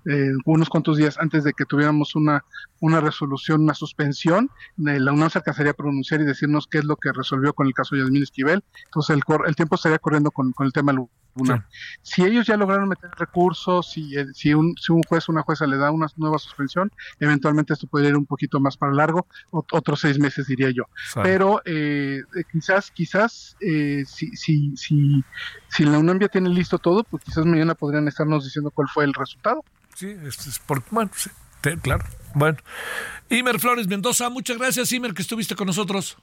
eh, unos cuantos días antes de que tuviéramos una, una resolución, una suspensión, eh, la UNAM se alcanzaría a pronunciar y decirnos qué es lo que resolvió con el caso de Yasmín Esquivel. Entonces, el, el tiempo estaría corriendo con, con el tema si ellos ya lograron meter recursos, si, eh, si, un, si un juez o una jueza le da una nueva suspensión, eventualmente esto puede ir un poquito más para largo, otros seis meses diría yo. Pero eh, eh, quizás, quizás, si, si, si, si la UNAM ya tiene listo todo, pues quizás mañana podrían estarnos diciendo cuál fue el resultado. Sí, es por, bueno, sí, claro. Bueno, Imer Flores Mendoza, muchas gracias, Imer, que estuviste con nosotros.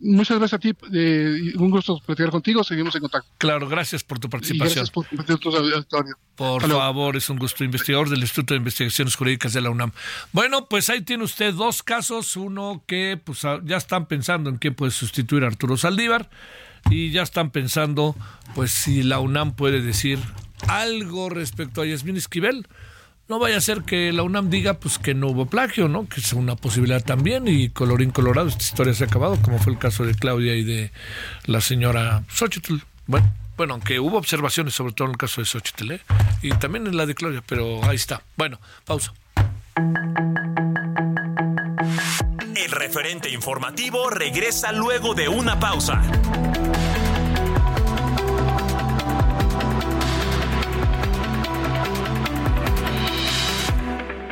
Muchas gracias a ti, eh, un gusto platicar contigo, seguimos en contacto. Claro, gracias por tu participación. gracias por compartir tu auditorio. Por favor, es un gusto, investigador del Instituto de Investigaciones Jurídicas de la UNAM. Bueno, pues ahí tiene usted dos casos, uno que pues ya están pensando en quién puede sustituir a Arturo Saldívar y ya están pensando pues si la UNAM puede decir algo respecto a Yasmín Esquivel no vaya a ser que la UNAM diga pues que no hubo plagio, ¿no? Que es una posibilidad también y colorín colorado esta historia se ha acabado, como fue el caso de Claudia y de la señora Xochitl. Bueno, aunque hubo observaciones sobre todo en el caso de Xochitl, ¿eh? y también en la de Claudia, pero ahí está. Bueno, pausa. El referente informativo regresa luego de una pausa.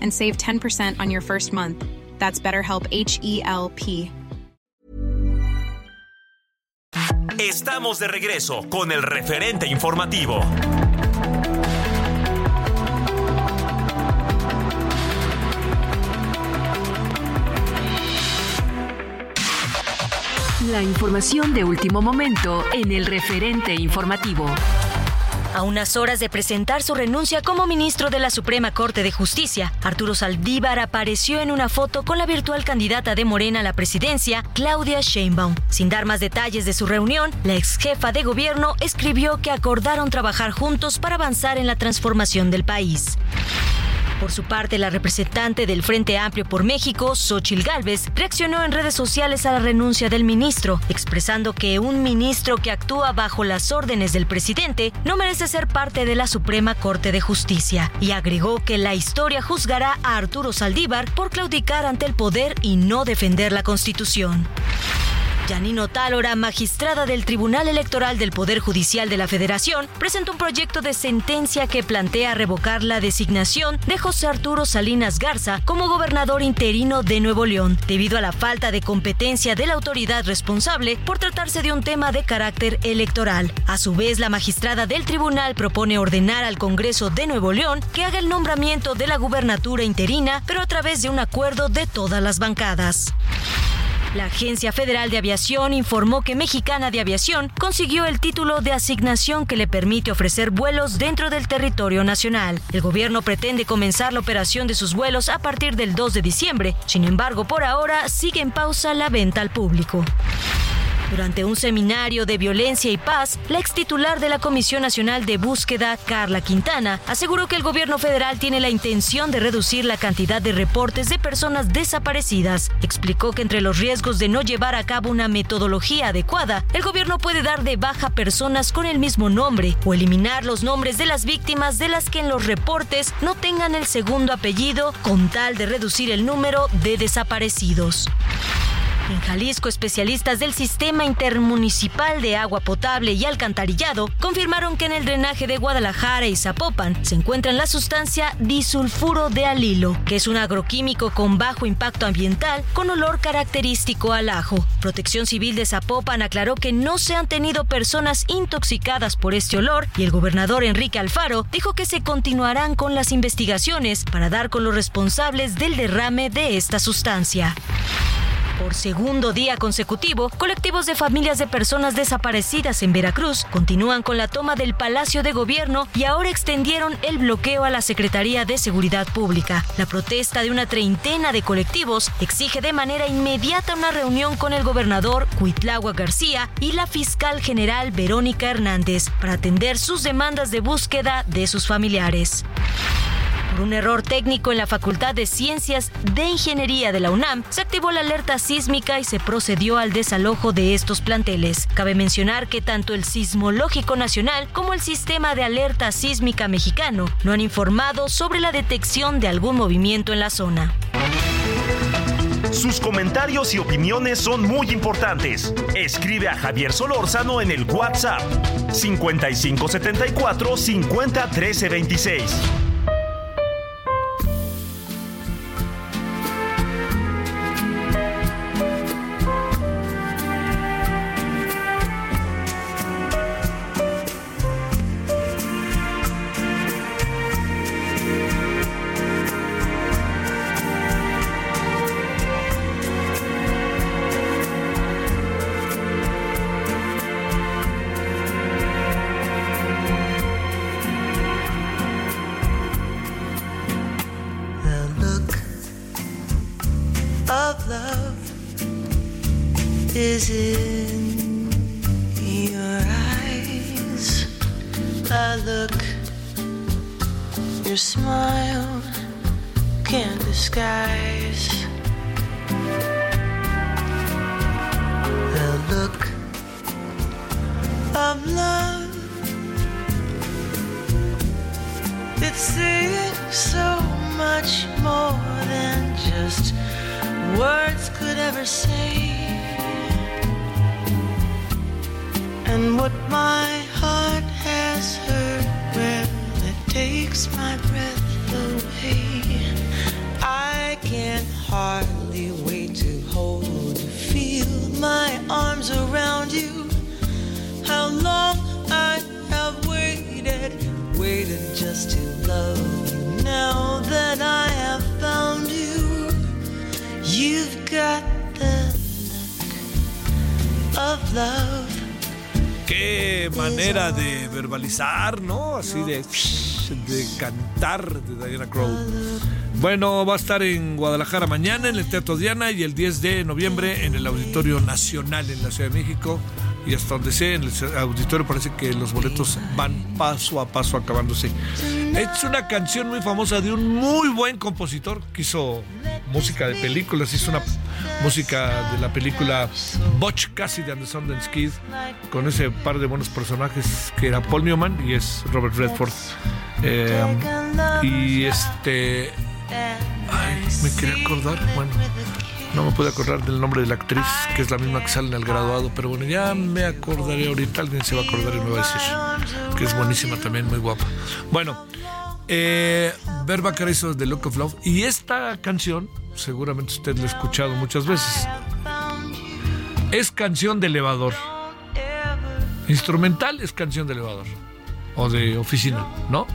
and save 10% on your first month. That's BetterHelp H E L P. Estamos de regreso con el referente informativo. La información de último momento en el referente informativo. A unas horas de presentar su renuncia como ministro de la Suprema Corte de Justicia, Arturo Saldívar apareció en una foto con la virtual candidata de Morena a la presidencia, Claudia Sheinbaum. Sin dar más detalles de su reunión, la ex jefa de gobierno escribió que acordaron trabajar juntos para avanzar en la transformación del país. Por su parte, la representante del Frente Amplio por México, Xochil Gálvez, reaccionó en redes sociales a la renuncia del ministro, expresando que un ministro que actúa bajo las órdenes del presidente no merece ser parte de la Suprema Corte de Justicia, y agregó que la historia juzgará a Arturo Saldívar por claudicar ante el poder y no defender la Constitución. Janino Tálora, magistrada del Tribunal Electoral del Poder Judicial de la Federación, presentó un proyecto de sentencia que plantea revocar la designación de José Arturo Salinas Garza como gobernador interino de Nuevo León, debido a la falta de competencia de la autoridad responsable por tratarse de un tema de carácter electoral. A su vez, la magistrada del tribunal propone ordenar al Congreso de Nuevo León que haga el nombramiento de la gubernatura interina, pero a través de un acuerdo de todas las bancadas. La Agencia Federal de Aviación informó que Mexicana de Aviación consiguió el título de asignación que le permite ofrecer vuelos dentro del territorio nacional. El gobierno pretende comenzar la operación de sus vuelos a partir del 2 de diciembre. Sin embargo, por ahora sigue en pausa la venta al público. Durante un seminario de violencia y paz, la ex titular de la Comisión Nacional de Búsqueda, Carla Quintana, aseguró que el gobierno federal tiene la intención de reducir la cantidad de reportes de personas desaparecidas. Explicó que entre los riesgos de no llevar a cabo una metodología adecuada, el gobierno puede dar de baja personas con el mismo nombre o eliminar los nombres de las víctimas de las que en los reportes no tengan el segundo apellido con tal de reducir el número de desaparecidos. En Jalisco, especialistas del Sistema Intermunicipal de Agua Potable y Alcantarillado confirmaron que en el drenaje de Guadalajara y Zapopan se encuentra la sustancia disulfuro de alilo, que es un agroquímico con bajo impacto ambiental con olor característico al ajo. Protección Civil de Zapopan aclaró que no se han tenido personas intoxicadas por este olor y el gobernador Enrique Alfaro dijo que se continuarán con las investigaciones para dar con los responsables del derrame de esta sustancia. Por segundo día consecutivo, colectivos de familias de personas desaparecidas en Veracruz continúan con la toma del Palacio de Gobierno y ahora extendieron el bloqueo a la Secretaría de Seguridad Pública. La protesta de una treintena de colectivos exige de manera inmediata una reunión con el gobernador Cuitlagua García y la fiscal general Verónica Hernández para atender sus demandas de búsqueda de sus familiares. Por un error técnico en la Facultad de Ciencias de Ingeniería de la UNAM, se activó la alerta sísmica y se procedió al desalojo de estos planteles. Cabe mencionar que tanto el Sismológico Nacional como el Sistema de Alerta Sísmica Mexicano no han informado sobre la detección de algún movimiento en la zona. Sus comentarios y opiniones son muy importantes. Escribe a Javier Solórzano en el WhatsApp 5574 50 13 26. ¿No? Así de, de cantar de Diana Crow. Bueno, va a estar en Guadalajara mañana en el Teatro Diana y el 10 de noviembre en el Auditorio Nacional en la Ciudad de México. Y hasta donde sé, en el auditorio parece que los boletos van paso a paso acabándose. Es una canción muy famosa de un muy buen compositor que hizo música de películas, hizo una música de la película Butch Cassidy and the Sundance Kid, con ese par de buenos personajes que era Paul Newman y es Robert Redford. Eh, y este. Ay, me quería acordar, bueno, no me puedo acordar del nombre de la actriz, que es la misma que sale en el graduado, pero bueno, ya me acordaré ahorita, alguien se va a acordar y me va a decir, que es buenísima también, muy guapa. Bueno, eh, Verba hizo The Look of Love, y esta canción seguramente usted lo ha escuchado muchas veces. Es canción de elevador. Instrumental es canción de elevador o de oficina, ¿no?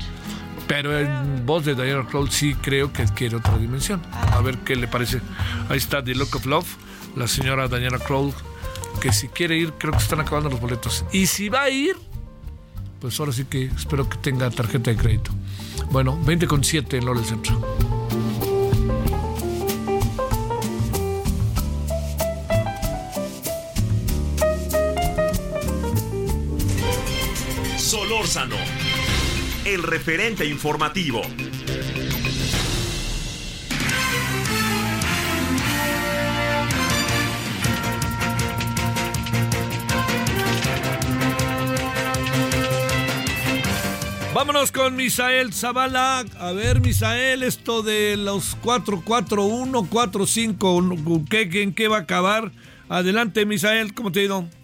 Pero en voz de Diana Kroll sí creo que adquiere otra dimensión. A ver qué le parece. Ahí está The Look of Love, la señora Diana Kroll, que si quiere ir, creo que están acabando los boletos. Y si va a ir, pues ahora sí que espero que tenga tarjeta de crédito. Bueno, 20 con 7 en Lore Centro. El referente informativo. Vámonos con Misael Zavala. A ver, Misael, esto de los 4-4-1, 4-5, ¿qué, ¿en qué va a acabar? Adelante, Misael, ¿cómo te ha ido?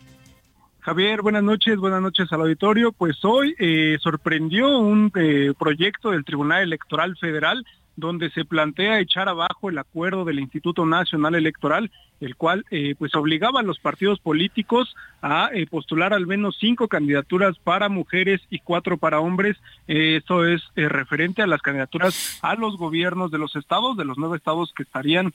Javier, buenas noches, buenas noches al auditorio. Pues hoy eh, sorprendió un eh, proyecto del Tribunal Electoral Federal donde se plantea echar abajo el acuerdo del Instituto Nacional Electoral, el cual eh, pues obligaba a los partidos políticos a postular al menos cinco candidaturas para mujeres y cuatro para hombres. esto es referente a las candidaturas a los gobiernos de los estados, de los nueve estados que estarían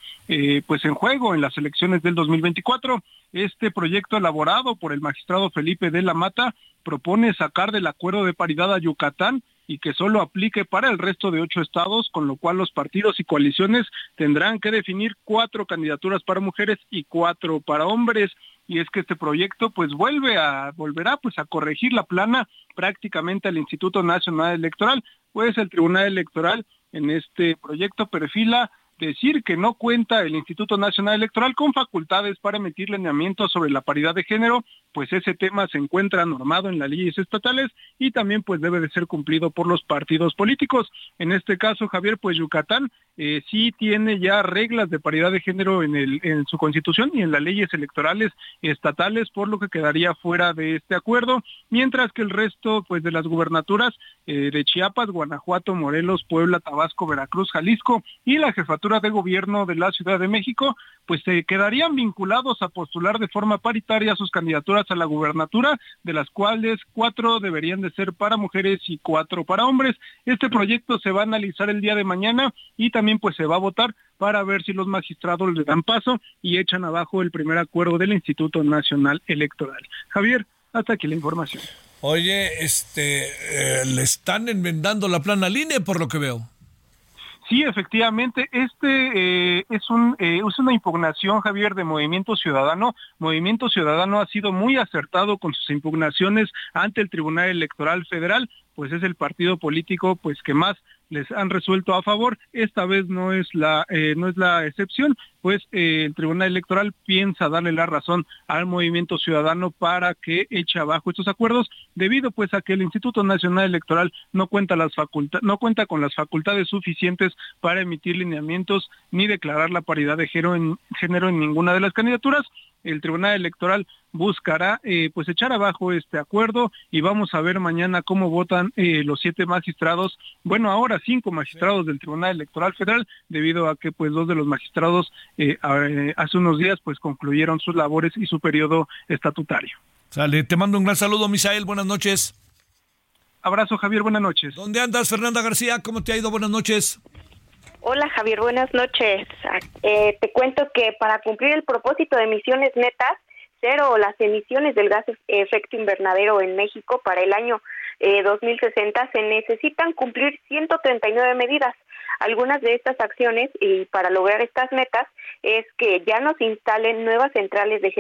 pues en juego en las elecciones del 2024. Este proyecto elaborado por el magistrado Felipe de la Mata propone sacar del acuerdo de paridad a Yucatán y que solo aplique para el resto de ocho estados, con lo cual los partidos y coaliciones tendrán que definir cuatro candidaturas para mujeres y cuatro para hombres. Y es que este proyecto pues vuelve a, volverá pues a corregir la plana prácticamente al Instituto Nacional Electoral, pues el Tribunal Electoral en este proyecto perfila decir que no cuenta el Instituto Nacional Electoral con facultades para emitir lineamientos sobre la paridad de género pues ese tema se encuentra normado en las leyes estatales y también pues debe de ser cumplido por los partidos políticos. En este caso, Javier, pues Yucatán eh, sí tiene ya reglas de paridad de género en, el, en su constitución y en las leyes electorales estatales, por lo que quedaría fuera de este acuerdo, mientras que el resto pues de las gubernaturas eh, de Chiapas, Guanajuato, Morelos, Puebla, Tabasco, Veracruz, Jalisco y la jefatura de gobierno de la Ciudad de México, pues se quedarían vinculados a postular de forma paritaria sus candidaturas a la gubernatura, de las cuales cuatro deberían de ser para mujeres y cuatro para hombres. Este proyecto se va a analizar el día de mañana y también pues se va a votar para ver si los magistrados le dan paso y echan abajo el primer acuerdo del Instituto Nacional Electoral. Javier, hasta aquí la información. Oye, este, eh, le están enmendando la plana línea por lo que veo. Sí, efectivamente, este eh, es, un, eh, es una impugnación, Javier, de Movimiento Ciudadano. Movimiento Ciudadano ha sido muy acertado con sus impugnaciones ante el Tribunal Electoral Federal, pues es el partido político pues que más les han resuelto a favor. Esta vez no es la, eh, no es la excepción, pues eh, el Tribunal Electoral piensa darle la razón al movimiento ciudadano para que eche abajo estos acuerdos, debido pues a que el Instituto Nacional Electoral no cuenta, las no cuenta con las facultades suficientes para emitir lineamientos ni declarar la paridad de género en, género en ninguna de las candidaturas. El Tribunal Electoral buscará eh, pues echar abajo este acuerdo y vamos a ver mañana cómo votan eh, los siete magistrados, bueno ahora cinco magistrados del Tribunal Electoral Federal, debido a que pues dos de los magistrados eh, hace unos días pues concluyeron sus labores y su periodo estatutario. Sale, te mando un gran saludo Misael, buenas noches. Abrazo Javier, buenas noches. ¿Dónde andas Fernanda García? ¿Cómo te ha ido? Buenas noches. Hola Javier, buenas noches. te cuento que para cumplir el propósito de emisiones netas, o las emisiones del gas efecto invernadero en México para el año 2060 eh, se necesitan cumplir 139 medidas. Algunas de estas acciones y para lograr estas metas es que ya nos instalen nuevas centrales de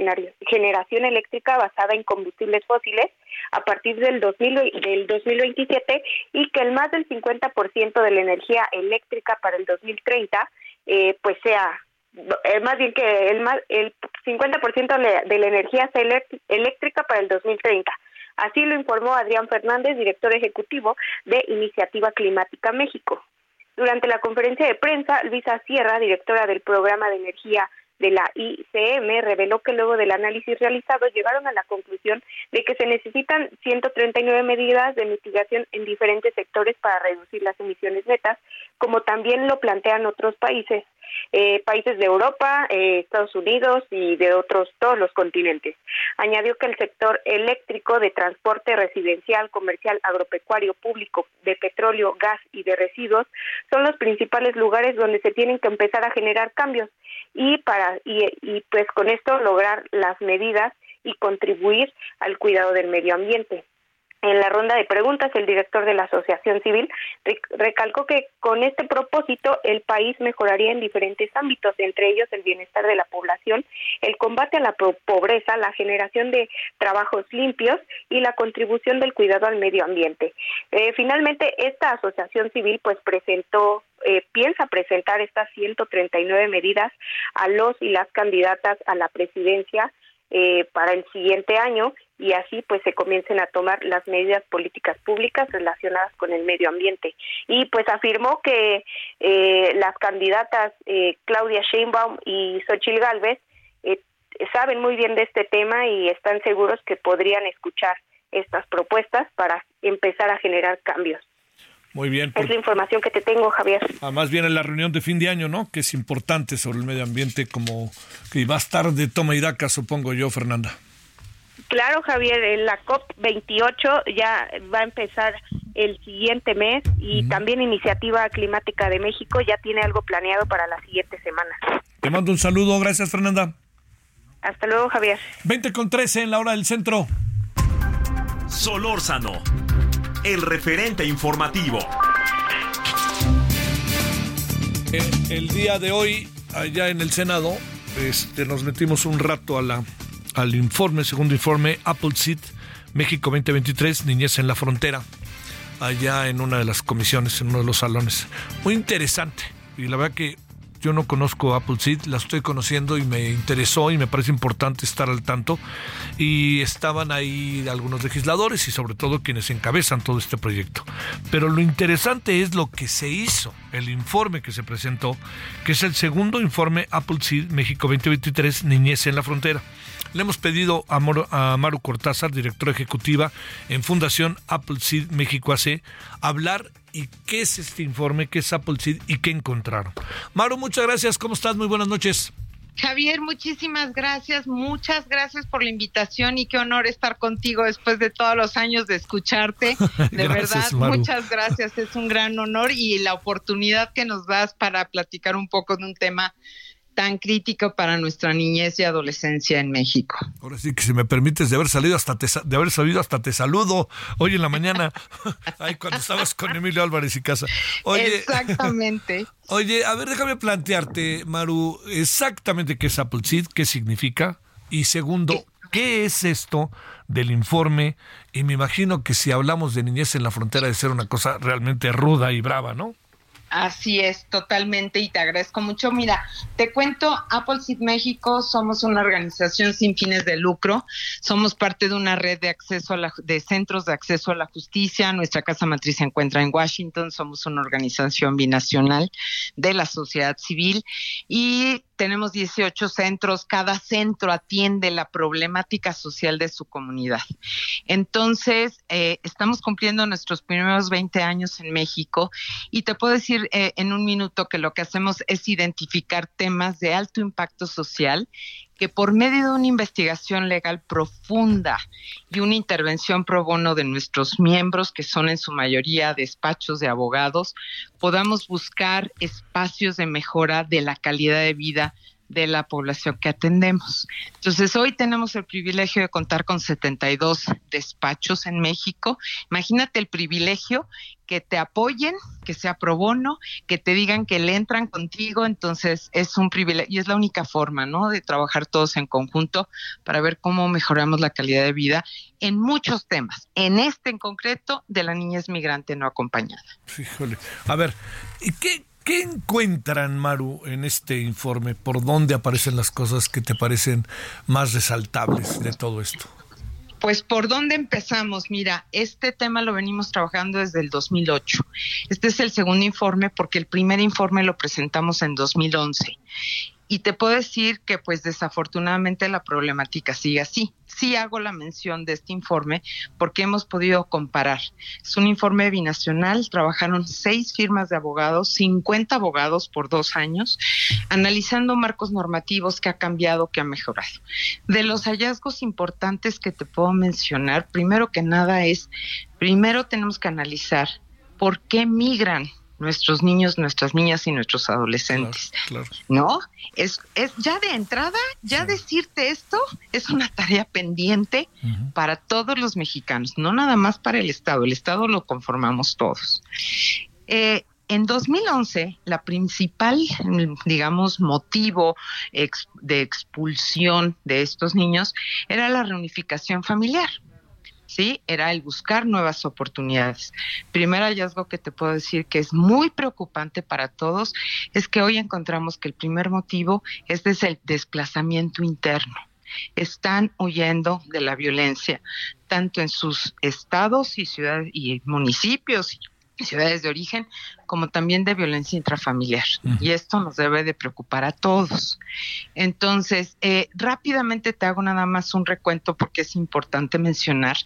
generación eléctrica basada en combustibles fósiles a partir del, 2027 y que el más del 50% de la energía eléctrica para el 2030 eh, pues sea eh, más bien que el, el 50% de la energía eléctrica para el 2030. Así lo informó Adrián Fernández, director ejecutivo de Iniciativa Climática México. Durante la conferencia de prensa, Luisa Sierra, directora del Programa de Energía de la ICM reveló que luego del análisis realizado llegaron a la conclusión de que se necesitan 139 medidas de mitigación en diferentes sectores para reducir las emisiones netas, como también lo plantean otros países, eh, países de Europa, eh, Estados Unidos y de otros todos los continentes. Añadió que el sector eléctrico de transporte residencial, comercial, agropecuario, público, de petróleo, gas y de residuos son los principales lugares donde se tienen que empezar a generar cambios y para y, y pues con esto lograr las medidas y contribuir al cuidado del medio ambiente. En la ronda de preguntas, el director de la Asociación Civil recalcó que con este propósito el país mejoraría en diferentes ámbitos, entre ellos el bienestar de la población, el combate a la pobreza, la generación de trabajos limpios y la contribución del cuidado al medio ambiente. Eh, finalmente, esta Asociación Civil pues presentó eh, piensa presentar estas 139 medidas a los y las candidatas a la presidencia eh, para el siguiente año y así pues se comiencen a tomar las medidas políticas públicas relacionadas con el medio ambiente. Y pues afirmó que eh, las candidatas Claudia Sheinbaum y Xochil Gálvez saben muy bien de este tema y están seguros que podrían escuchar estas propuestas para empezar a generar cambios. Muy bien. Es la información que te tengo, Javier. Además viene la reunión de fin de año, ¿no? Que es importante sobre el medio ambiente, como que va a estar de toma y daca, supongo yo, Fernanda. Claro, Javier, la COP28 ya va a empezar el siguiente mes y también Iniciativa Climática de México ya tiene algo planeado para la siguiente semana. Te mando un saludo, gracias Fernanda. Hasta luego, Javier. 20 con 13 en la hora del centro. Solórzano el referente informativo. El, día de hoy, allá en el Senado, este, nos metimos un rato a la, al informe, segundo informe, Apple Seed México 2023, Niñez en la Frontera, allá en una de las comisiones, en uno de los salones. Muy interesante. Y la verdad que Yo no conozco Appleseed, la estoy conociendo y me interesó y me parece importante estar al tanto. Y estaban ahí algunos legisladores y sobre todo quienes encabezan todo este proyecto. Pero lo interesante es lo que se hizo, el informe que se presentó, que es el segundo informe Appleseed México 2023, Niñez en la Frontera. Le hemos pedido a, Maru Cortázar, directora ejecutiva en Fundación Appleseed México AC, hablar y qué es este informe, qué es Appleseed y qué encontraron. Maru, muchas gracias. ¿Cómo estás? Muy buenas noches. Javier, muchísimas gracias, muchas gracias por la invitación y qué honor estar contigo después de todos los años de escucharte. [laughs] De verdad, muchas gracias, es un gran honor y la oportunidad que nos das para platicar un poco de un tema tan crítico para nuestra niñez y adolescencia en México. Ahora sí que si me permites de haber salido hasta te, de haber salido hasta te saludo hoy en la mañana, [laughs] [laughs] ahí cuando estabas con Emilio Álvarez y Casa. Oye, exactamente. [laughs] Oye, a ver, déjame plantearte, Maru, exactamente qué es Apple Seed, qué significa y segundo, ¿qué es esto del informe? Y me imagino que si hablamos de niñez en la frontera de ser una cosa realmente ruda y brava, ¿no? Así es, totalmente, y te agradezco mucho. Mira, te cuento, Apple Seed México somos una organización sin fines de lucro, somos parte de una red de acceso a la, de centros de acceso a la justicia. Nuestra casa matriz se encuentra en Washington, somos una organización binacional de la sociedad civil y tenemos 18 centros, cada centro atiende la problemática social de su comunidad. Entonces, eh, estamos cumpliendo nuestros primeros 20 años en México y te puedo decir eh, en un minuto que lo que hacemos es identificar temas de alto impacto social que por medio de una investigación legal profunda y una intervención pro bono de nuestros miembros, que son en su mayoría despachos de abogados, podamos buscar espacios de mejora de la calidad de vida de la población que atendemos. Entonces, hoy tenemos el privilegio de contar con 72 despachos en México. Imagínate el privilegio que te apoyen, que sea pro bono, que te digan que le entran contigo, entonces es un privilegio y es la única forma, ¿no? De trabajar todos en conjunto para ver cómo mejoramos la calidad de vida en muchos temas. En este en concreto de la niñez migrante no acompañada. Fíjole. A ver, ¿y qué ¿Qué encuentran, Maru, en este informe? ¿Por dónde aparecen las cosas que te parecen más resaltables de todo esto? Pues por dónde empezamos, mira, este tema lo venimos trabajando desde el 2008. Este es el segundo informe porque el primer informe lo presentamos en 2011 y te puedo decir que pues desafortunadamente la problemática sigue así. Sí hago la mención de este informe porque hemos podido comparar. Es un informe binacional, trabajaron seis firmas de abogados, 50 abogados por dos años, analizando marcos normativos que ha cambiado, que ha mejorado. De los hallazgos importantes que te puedo mencionar, primero que nada es, primero tenemos que analizar por qué migran nuestros niños, nuestras niñas y nuestros adolescentes. ¿No? Es, es ya de entrada, ya decirte esto es una tarea pendiente para todos los mexicanos, no nada más para el Estado. El Estado lo conformamos todos. Eh, en 2011, la principal, digamos, motivo de expulsión de estos niños era la reunificación familiar. ¿Sí? Era el buscar nuevas oportunidades. Primer hallazgo que te puedo decir que es muy preocupante para todos es que hoy encontramos que el primer motivo es desde el desplazamiento interno. Están huyendo de la violencia, tanto en sus estados y ciudades y municipios ciudades de origen, como también de violencia intrafamiliar. Y esto nos debe de preocupar a todos. Entonces, eh, rápidamente te hago nada más un recuento porque es importante mencionar.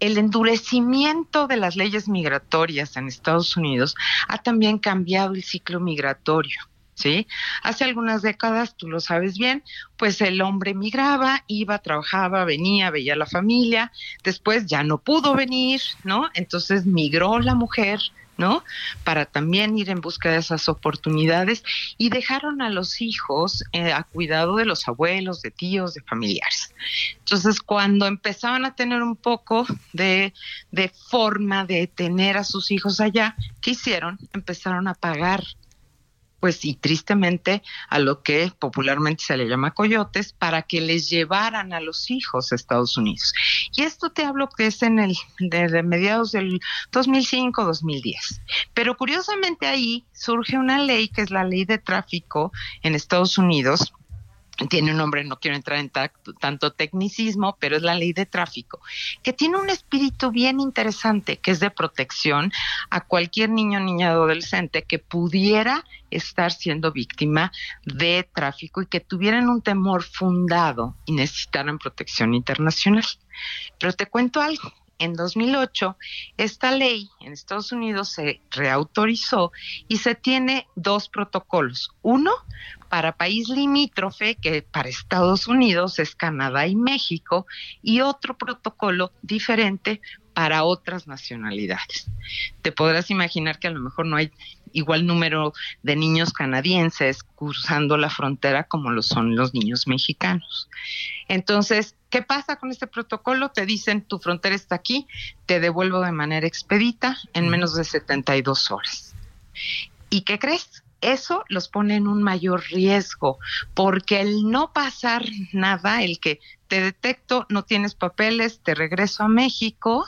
El endurecimiento de las leyes migratorias en Estados Unidos ha también cambiado el ciclo migratorio. ¿Sí? Hace algunas décadas, tú lo sabes bien, pues el hombre migraba, iba, trabajaba, venía, veía a la familia, después ya no pudo venir, ¿no? Entonces migró la mujer, ¿no? Para también ir en busca de esas oportunidades y dejaron a los hijos eh, a cuidado de los abuelos, de tíos, de familiares. Entonces, cuando empezaban a tener un poco de, de forma de tener a sus hijos allá, ¿qué hicieron? Empezaron a pagar pues y tristemente a lo que popularmente se le llama coyotes para que les llevaran a los hijos a Estados Unidos. Y esto te hablo que es en el de mediados del 2005-2010. Pero curiosamente ahí surge una ley que es la ley de tráfico en Estados Unidos tiene un nombre, no quiero entrar en tanto tecnicismo, pero es la ley de tráfico, que tiene un espíritu bien interesante, que es de protección a cualquier niño, niña, adolescente que pudiera estar siendo víctima de tráfico y que tuvieran un temor fundado y necesitaran protección internacional. Pero te cuento algo, en 2008 esta ley en Estados Unidos se reautorizó y se tiene dos protocolos. Uno para país limítrofe, que para Estados Unidos es Canadá y México, y otro protocolo diferente para otras nacionalidades. Te podrás imaginar que a lo mejor no hay igual número de niños canadienses cruzando la frontera como lo son los niños mexicanos. Entonces, ¿qué pasa con este protocolo? Te dicen, tu frontera está aquí, te devuelvo de manera expedita en menos de 72 horas. ¿Y qué crees? Eso los pone en un mayor riesgo, porque el no pasar nada, el que te detecto, no tienes papeles, te regreso a México,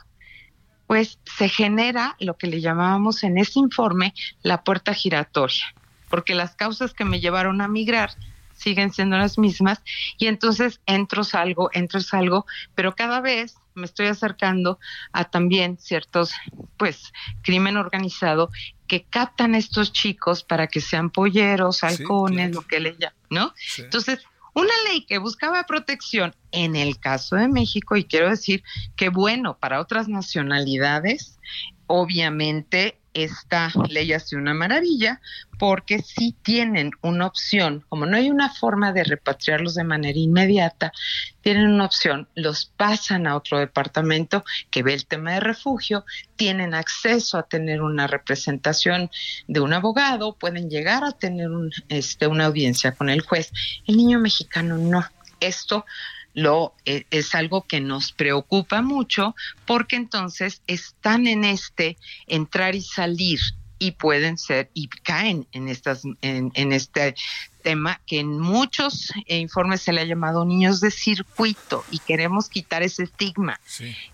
pues se genera lo que le llamábamos en ese informe la puerta giratoria, porque las causas que me llevaron a migrar siguen siendo las mismas y entonces entro, salgo, entro, salgo, pero cada vez me estoy acercando a también ciertos, pues, crimen organizado que captan estos chicos para que sean polleros, halcones, lo que le llaman, ¿no? Entonces, una ley que buscaba protección en el caso de México, y quiero decir que bueno, para otras nacionalidades, obviamente esta ley hace una maravilla porque si tienen una opción, como no hay una forma de repatriarlos de manera inmediata, tienen una opción, los pasan a otro departamento que ve el tema de refugio, tienen acceso a tener una representación de un abogado, pueden llegar a tener un, este, una audiencia con el juez. El niño mexicano no. Esto lo eh, es algo que nos preocupa mucho porque entonces están en este entrar y salir y pueden ser y caen en estas en, este tema que en muchos informes se le ha llamado niños de circuito y queremos quitar ese estigma.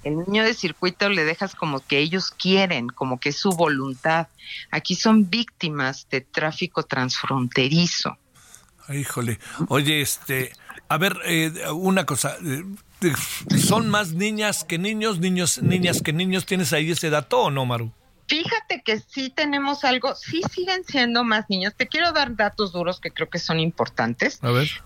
El niño de circuito le dejas como que ellos quieren, como que es su voluntad. Aquí son víctimas de tráfico transfronterizo. Híjole, oye, este, a ver, eh, una cosa. Eh, ¿Son más niñas que niños, niños, niñas que niños? ¿Tienes ahí ese dato o no, Maru? Fíjate que sí tenemos algo, sí siguen siendo más niños. Te quiero dar datos duros que creo que son importantes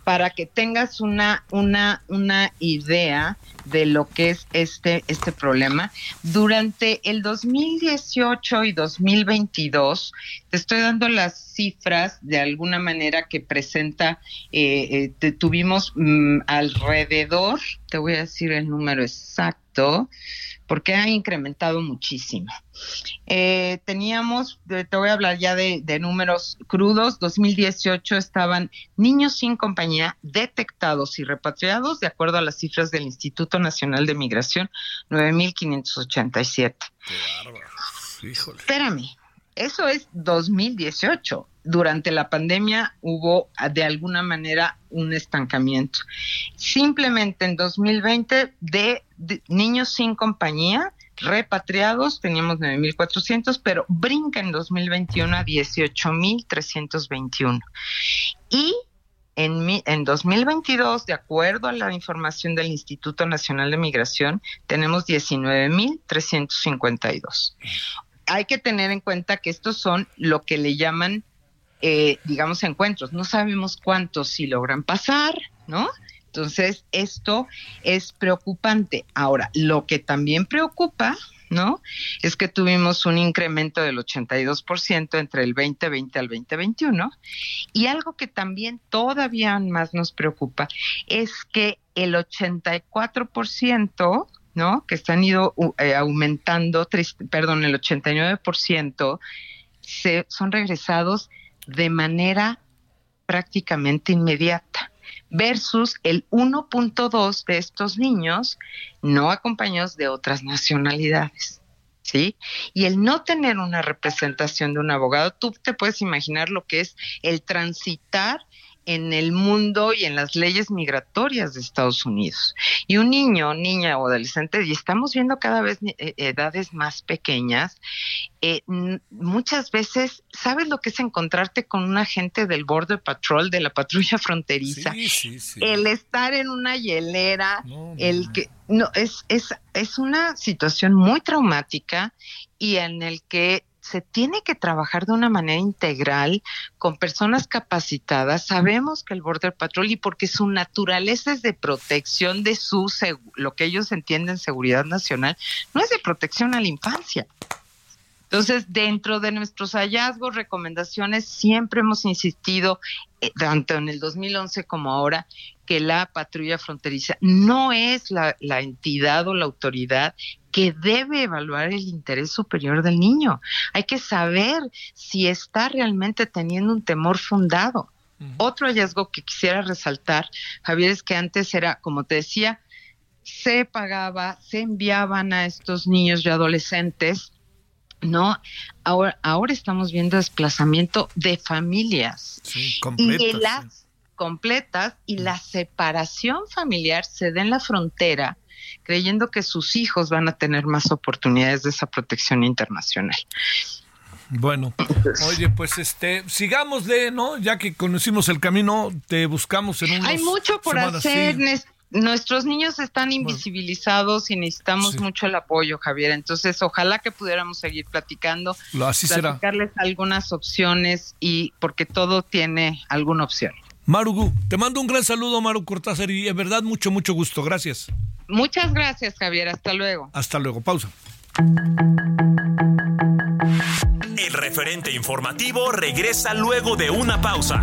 para que tengas una, una, una idea de lo que es este, este problema. Durante el 2018 y 2022, te estoy dando las cifras de alguna manera que presenta, eh, eh tuvimos mm, alrededor, te voy a decir el número exacto, porque ha incrementado muchísimo. Eh, teníamos, te voy a hablar ya de, números crudos, 2018 estaban niños sin compañía detectados y repatriados, de acuerdo a las cifras del Instituto Nacional de Migración, 9.587. Qué Híjole. Espérame, eso es 2018 durante la pandemia hubo de alguna manera un estancamiento. Simplemente en 2020 de, niños sin compañía repatriados teníamos 9.400, pero brinca en 2021 a 18.321. Y en, en 2022, de acuerdo a la información del Instituto Nacional de Migración, tenemos 19.352. Hay que tener en cuenta que estos son lo que le llaman eh, digamos, encuentros. No sabemos cuántos sí logran pasar, ¿no? Entonces, esto es preocupante. Ahora, lo que también preocupa, ¿no? Es que tuvimos un incremento del 82% entre el 2020 al 2021. Y algo que también todavía más nos preocupa es que el 84%, ¿no? Que están ido eh, aumentando, perdón, el 89% se, son regresados de manera prácticamente inmediata versus el 1.2 de estos niños no acompañados de otras nacionalidades. ¿sí? Y el no tener una representación de un abogado, tú te puedes imaginar lo que es el transitar en el mundo y en las leyes migratorias de Estados Unidos. Y un niño, niña o adolescente, y estamos viendo cada vez eh, edades más pequeñas, eh, muchas veces, ¿sabes lo que es encontrarte con un agente del Border Patrol, de la patrulla [laughs] fronteriza? El estar en una hielera, el que... No, es, es, es una situación muy traumática y en el que se tiene que trabajar de una manera integral con personas capacitadas. Sabemos que el Border Patrol y porque su naturaleza es de protección de su lo que ellos entienden seguridad nacional, no es de protección a la infancia. Entonces, dentro de nuestros hallazgos, recomendaciones, siempre hemos insistido, eh, tanto en el 2011 como ahora, que la patrulla fronteriza no es la, la, entidad o la autoridad que debe evaluar el interés superior del niño. Hay que saber si está realmente teniendo un temor fundado. Otro hallazgo que quisiera resaltar, Javier, es que antes era, como te decía, se pagaba, se enviaban a estos niños y adolescentes ¿no? Ahora, ahora estamos viendo desplazamiento de familias y las completas y la separación familiar se da en la frontera creyendo que sus hijos van a tener más oportunidades de esa protección internacional. Bueno, oye, pues este, de ¿no? Ya que conocimos el camino, te buscamos en un Hay mucho por hacer, nuestros niños están invisibilizados y necesitamos mucho el apoyo, Javier. Entonces, ojalá que pudiéramos seguir platicando, Así platicarles algunas opciones y porque todo tiene alguna opción. Marugu, te mando un gran saludo, Maru Cortázar, y es verdad, mucho, mucho gusto. Gracias. Muchas gracias, Javier. Hasta luego. Hasta luego. Pausa. El referente informativo regresa luego de una pausa.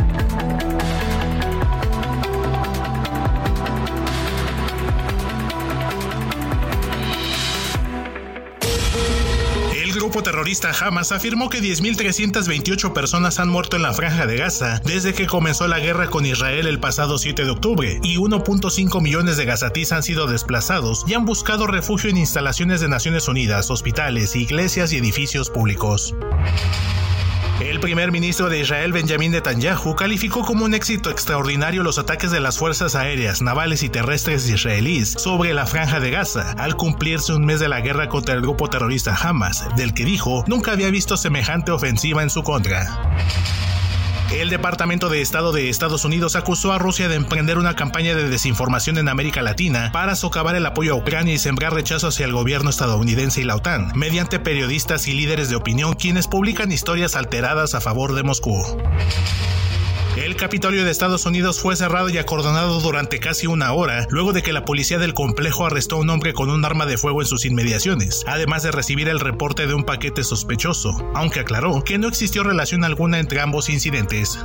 Grupo terrorista Hamas afirmó que 10.328 personas han muerto en la franja de Gaza desde que comenzó la guerra con Israel el pasado 7 de octubre y 1.5 millones de gazatís han sido desplazados y han buscado refugio en instalaciones de Naciones Unidas, hospitales, iglesias y edificios públicos. El primer ministro de Israel, Benjamin Netanyahu, calificó como un éxito extraordinario los ataques de las fuerzas aéreas, navales y terrestres israelíes sobre la franja de Gaza, al cumplirse un mes de la guerra contra el grupo terrorista Hamas, del que dijo nunca había visto semejante ofensiva en su contra. El Departamento de Estado de Estados Unidos acusó a Rusia de emprender una campaña de desinformación en América Latina para socavar el apoyo a Ucrania y sembrar rechazo hacia el gobierno estadounidense y la OTAN, mediante periodistas y líderes de opinión quienes publican historias alteradas a favor de Moscú. El Capitolio de Estados Unidos fue cerrado y acordonado durante casi una hora, luego de que la policía del complejo arrestó a un hombre con un arma de fuego en sus inmediaciones, además de recibir el reporte de un paquete sospechoso, aunque aclaró que no existió relación alguna entre ambos incidentes.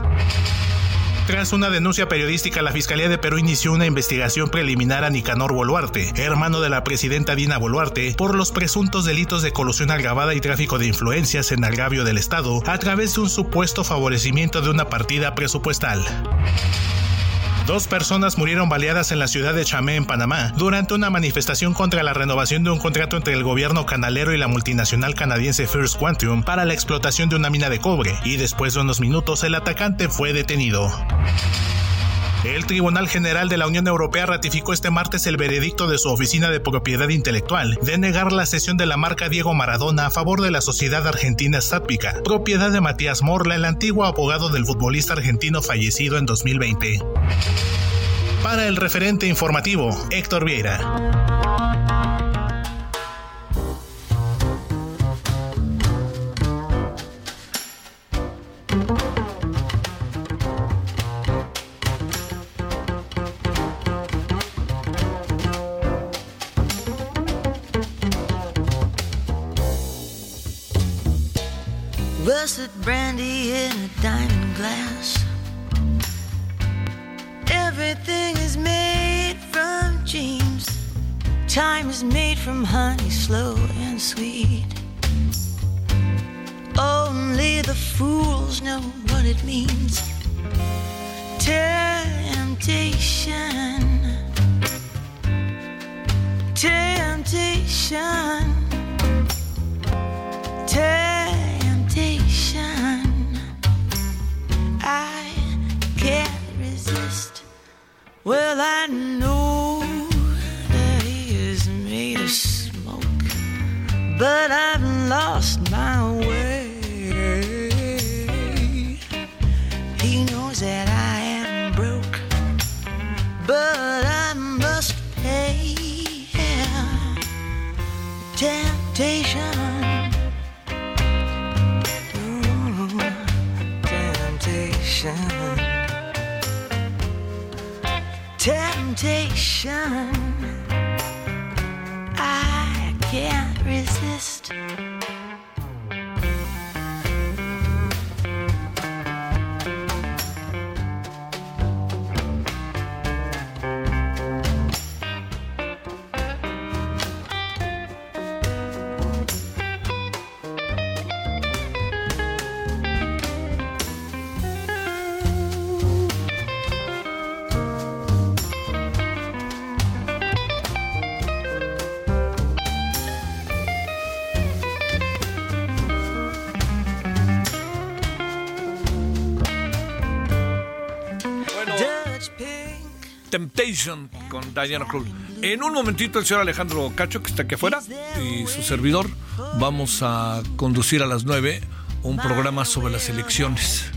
Tras una denuncia periodística, la Fiscalía de Perú inició una investigación preliminar a Nicanor Boluarte, hermano de la presidenta Dina Boluarte, por los presuntos delitos de colusión agravada y tráfico de influencias en agravio del Estado a través de un supuesto favorecimiento de una partida presupuestal. Dos personas murieron baleadas en la ciudad de Chamé, en Panamá, durante una manifestación contra la renovación de un contrato entre el gobierno canalero y la multinacional canadiense First Quantum para la explotación de una mina de cobre, y después de unos minutos el atacante fue detenido. El Tribunal General de la Unión Europea ratificó este martes el veredicto de su Oficina de Propiedad Intelectual de negar la cesión de la marca Diego Maradona a favor de la sociedad argentina Statpica, propiedad de Matías Morla, el antiguo abogado del futbolista argentino fallecido en 2020. Para el referente informativo, Héctor Vieira. russet brandy in a diamond glass. Everything is made from dreams. Time is made from honey, slow and sweet. Only the fools know what it means. Temptation. Temptation. Well, I know that he is made of smoke, but I've lost Temptation. Con Diana Krall. En un momentito el señor Alejandro Cacho, que está aquí afuera, y su servidor, vamos a conducir a las 9 un programa sobre las elecciones.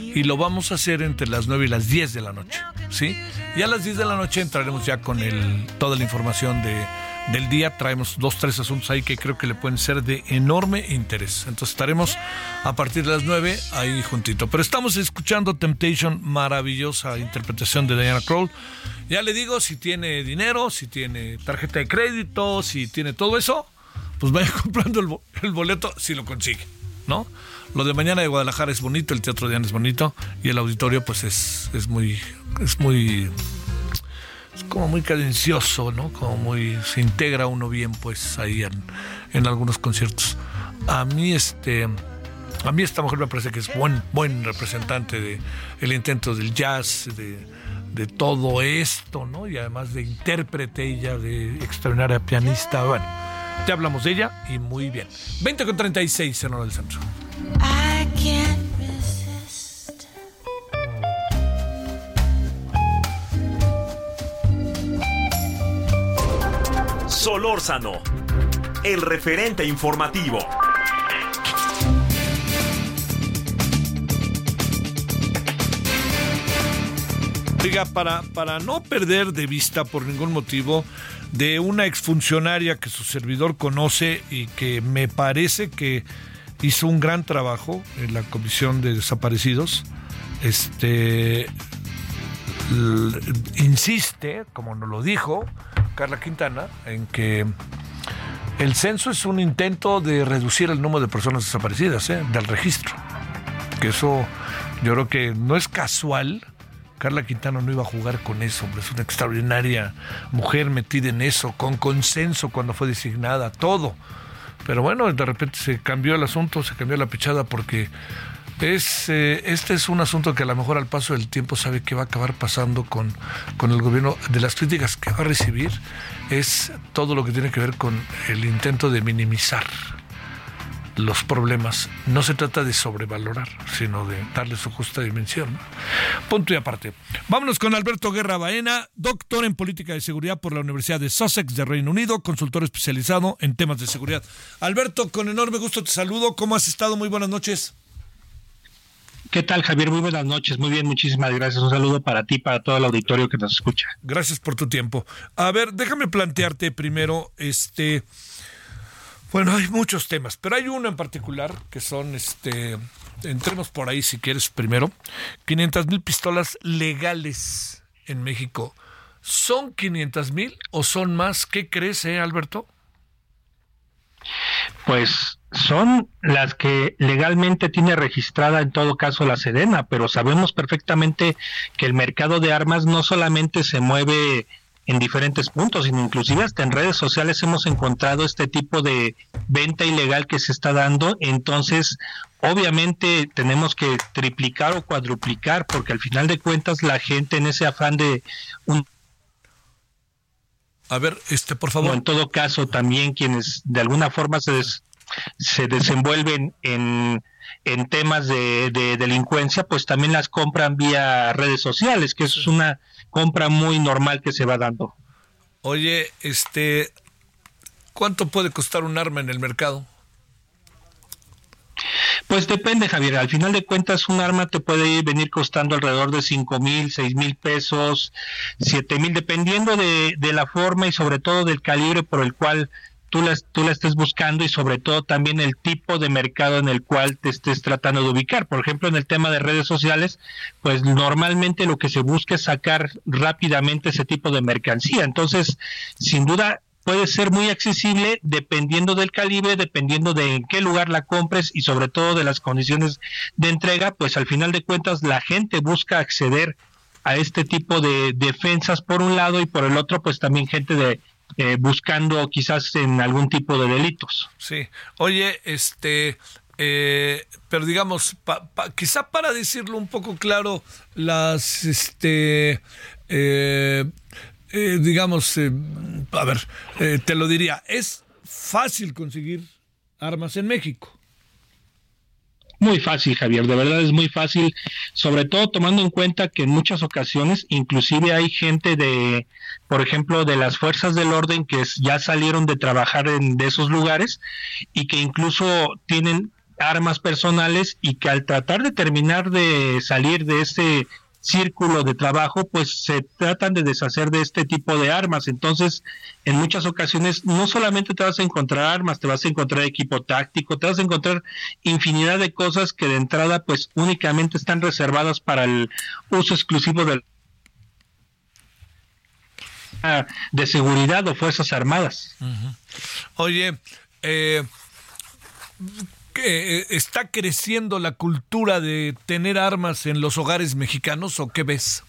Y lo vamos a hacer entre las 9 y las 10 de la noche, ¿sí? Y a las 10 de la noche entraremos ya con el, toda la información de, del día. Traemos dos, tres asuntos ahí que creo que le pueden ser de enorme interés. Entonces estaremos a partir de las 9 ahí juntito. Pero estamos escuchando Temptation, maravillosa interpretación de Diana Kroll. Ya le digo, si tiene dinero, si tiene tarjeta de crédito, si tiene todo eso, pues vaya [laughs] comprando el, boleto si lo consigue, ¿no? Lo de mañana de Guadalajara es bonito, el Teatro de Ana es bonito y el auditorio pues es, es muy, es muy es como muy cadencioso, ¿no? Como muy se integra uno bien pues ahí en, algunos conciertos. A mí este a mí esta mujer me parece que es buen buen representante de el intento del jazz, de, de todo esto, ¿no? Y además de intérprete ella, de extraordinaria pianista, bueno, ya hablamos de ella y muy bien. 20 con 36 en hora del centro. I can't Solórzano, el referente informativo. Diga, para, para no perder de vista por ningún motivo de una exfuncionaria que su servidor conoce y que me parece que hizo un gran trabajo en la Comisión de Desaparecidos. Este insiste, como nos lo dijo Carla Quintana, en que el censo es un intento de reducir el número de personas desaparecidas ¿eh? del registro. Que eso yo creo que no es casual. Carla Quintana no iba a jugar con eso, hombre. es una extraordinaria mujer metida en eso, con consenso cuando fue designada, todo. Pero bueno, de repente se cambió el asunto, se cambió la pichada porque es eh, este es un asunto que a lo mejor al paso del tiempo sabe que va a acabar pasando con, con el gobierno de las críticas que va a recibir es todo lo que tiene que ver con el intento de minimizar los problemas. No se trata de sobrevalorar, sino de darle su justa dimensión. Punto y aparte. Vámonos con Alberto Guerra Baena, doctor en política de seguridad por la Universidad de Sussex de Reino Unido, consultor especializado en temas de seguridad. Alberto, con enorme gusto te saludo. ¿Cómo has estado? Muy buenas noches. ¿Qué tal, Javier? Muy buenas noches. Muy bien, muchísimas gracias. Un saludo para ti, para todo el auditorio que nos escucha. Gracias por tu tiempo. A ver, déjame plantearte primero, este, bueno, hay muchos temas, pero hay uno en particular que son, este, entremos por ahí si quieres primero, 500 mil pistolas legales en México. ¿Son 500 mil o son más? ¿Qué crees, eh, Alberto? Pues son las que legalmente tiene registrada en todo caso la Sedena, pero sabemos perfectamente que el mercado de armas no solamente se mueve en diferentes puntos, inclusive hasta en redes sociales hemos encontrado este tipo de venta ilegal que se está dando, entonces obviamente tenemos que triplicar o cuadruplicar, porque al final de cuentas la gente en ese afán de un a ver, este, por favor. en todo caso, también quienes de alguna forma se, se desenvuelven en, en temas de, de, delincuencia, pues también las compran vía redes sociales, que eso es una compra muy normal que se va dando. Oye, este, ¿cuánto puede costar un arma en el mercado? Pues depende, Javier. Al final de cuentas, un arma te puede venir costando alrededor de cinco mil, seis mil pesos, siete mil, dependiendo de, de, la forma y sobre todo del calibre por el cual tú la, estés buscando y sobre todo también el tipo de mercado en el cual te estés tratando de ubicar. Por ejemplo, en el tema de redes sociales, pues normalmente lo que se busca es sacar rápidamente ese tipo de mercancía. Entonces, sin duda, puede ser muy accesible dependiendo del calibre, dependiendo de en qué lugar la compres y sobre todo de las condiciones de entrega, pues al final de cuentas la gente busca acceder a este tipo de defensas por un lado y por el otro pues también gente de eh, buscando quizás en algún tipo de delitos. Sí, oye, este, eh, pero digamos, pa, quizá para decirlo un poco claro, las, este, eh, eh, digamos, eh, a ver, te lo diría, es fácil conseguir armas en México. Muy fácil, Javier, de verdad es muy fácil, sobre todo tomando en cuenta que en muchas ocasiones inclusive hay gente de, por ejemplo, de las fuerzas del orden que ya salieron de trabajar en de esos lugares y que incluso tienen armas personales y que al tratar de terminar de salir de ese círculo de trabajo, pues se tratan de deshacer de este tipo de armas. Entonces, en muchas ocasiones, no solamente te vas a encontrar armas, te vas a encontrar equipo táctico, te vas a encontrar infinidad de cosas que de entrada, pues únicamente están reservadas para el uso exclusivo del de seguridad o fuerzas armadas. Oye, eh, que está creciendo la cultura de tener armas en los hogares mexicanos o qué ves?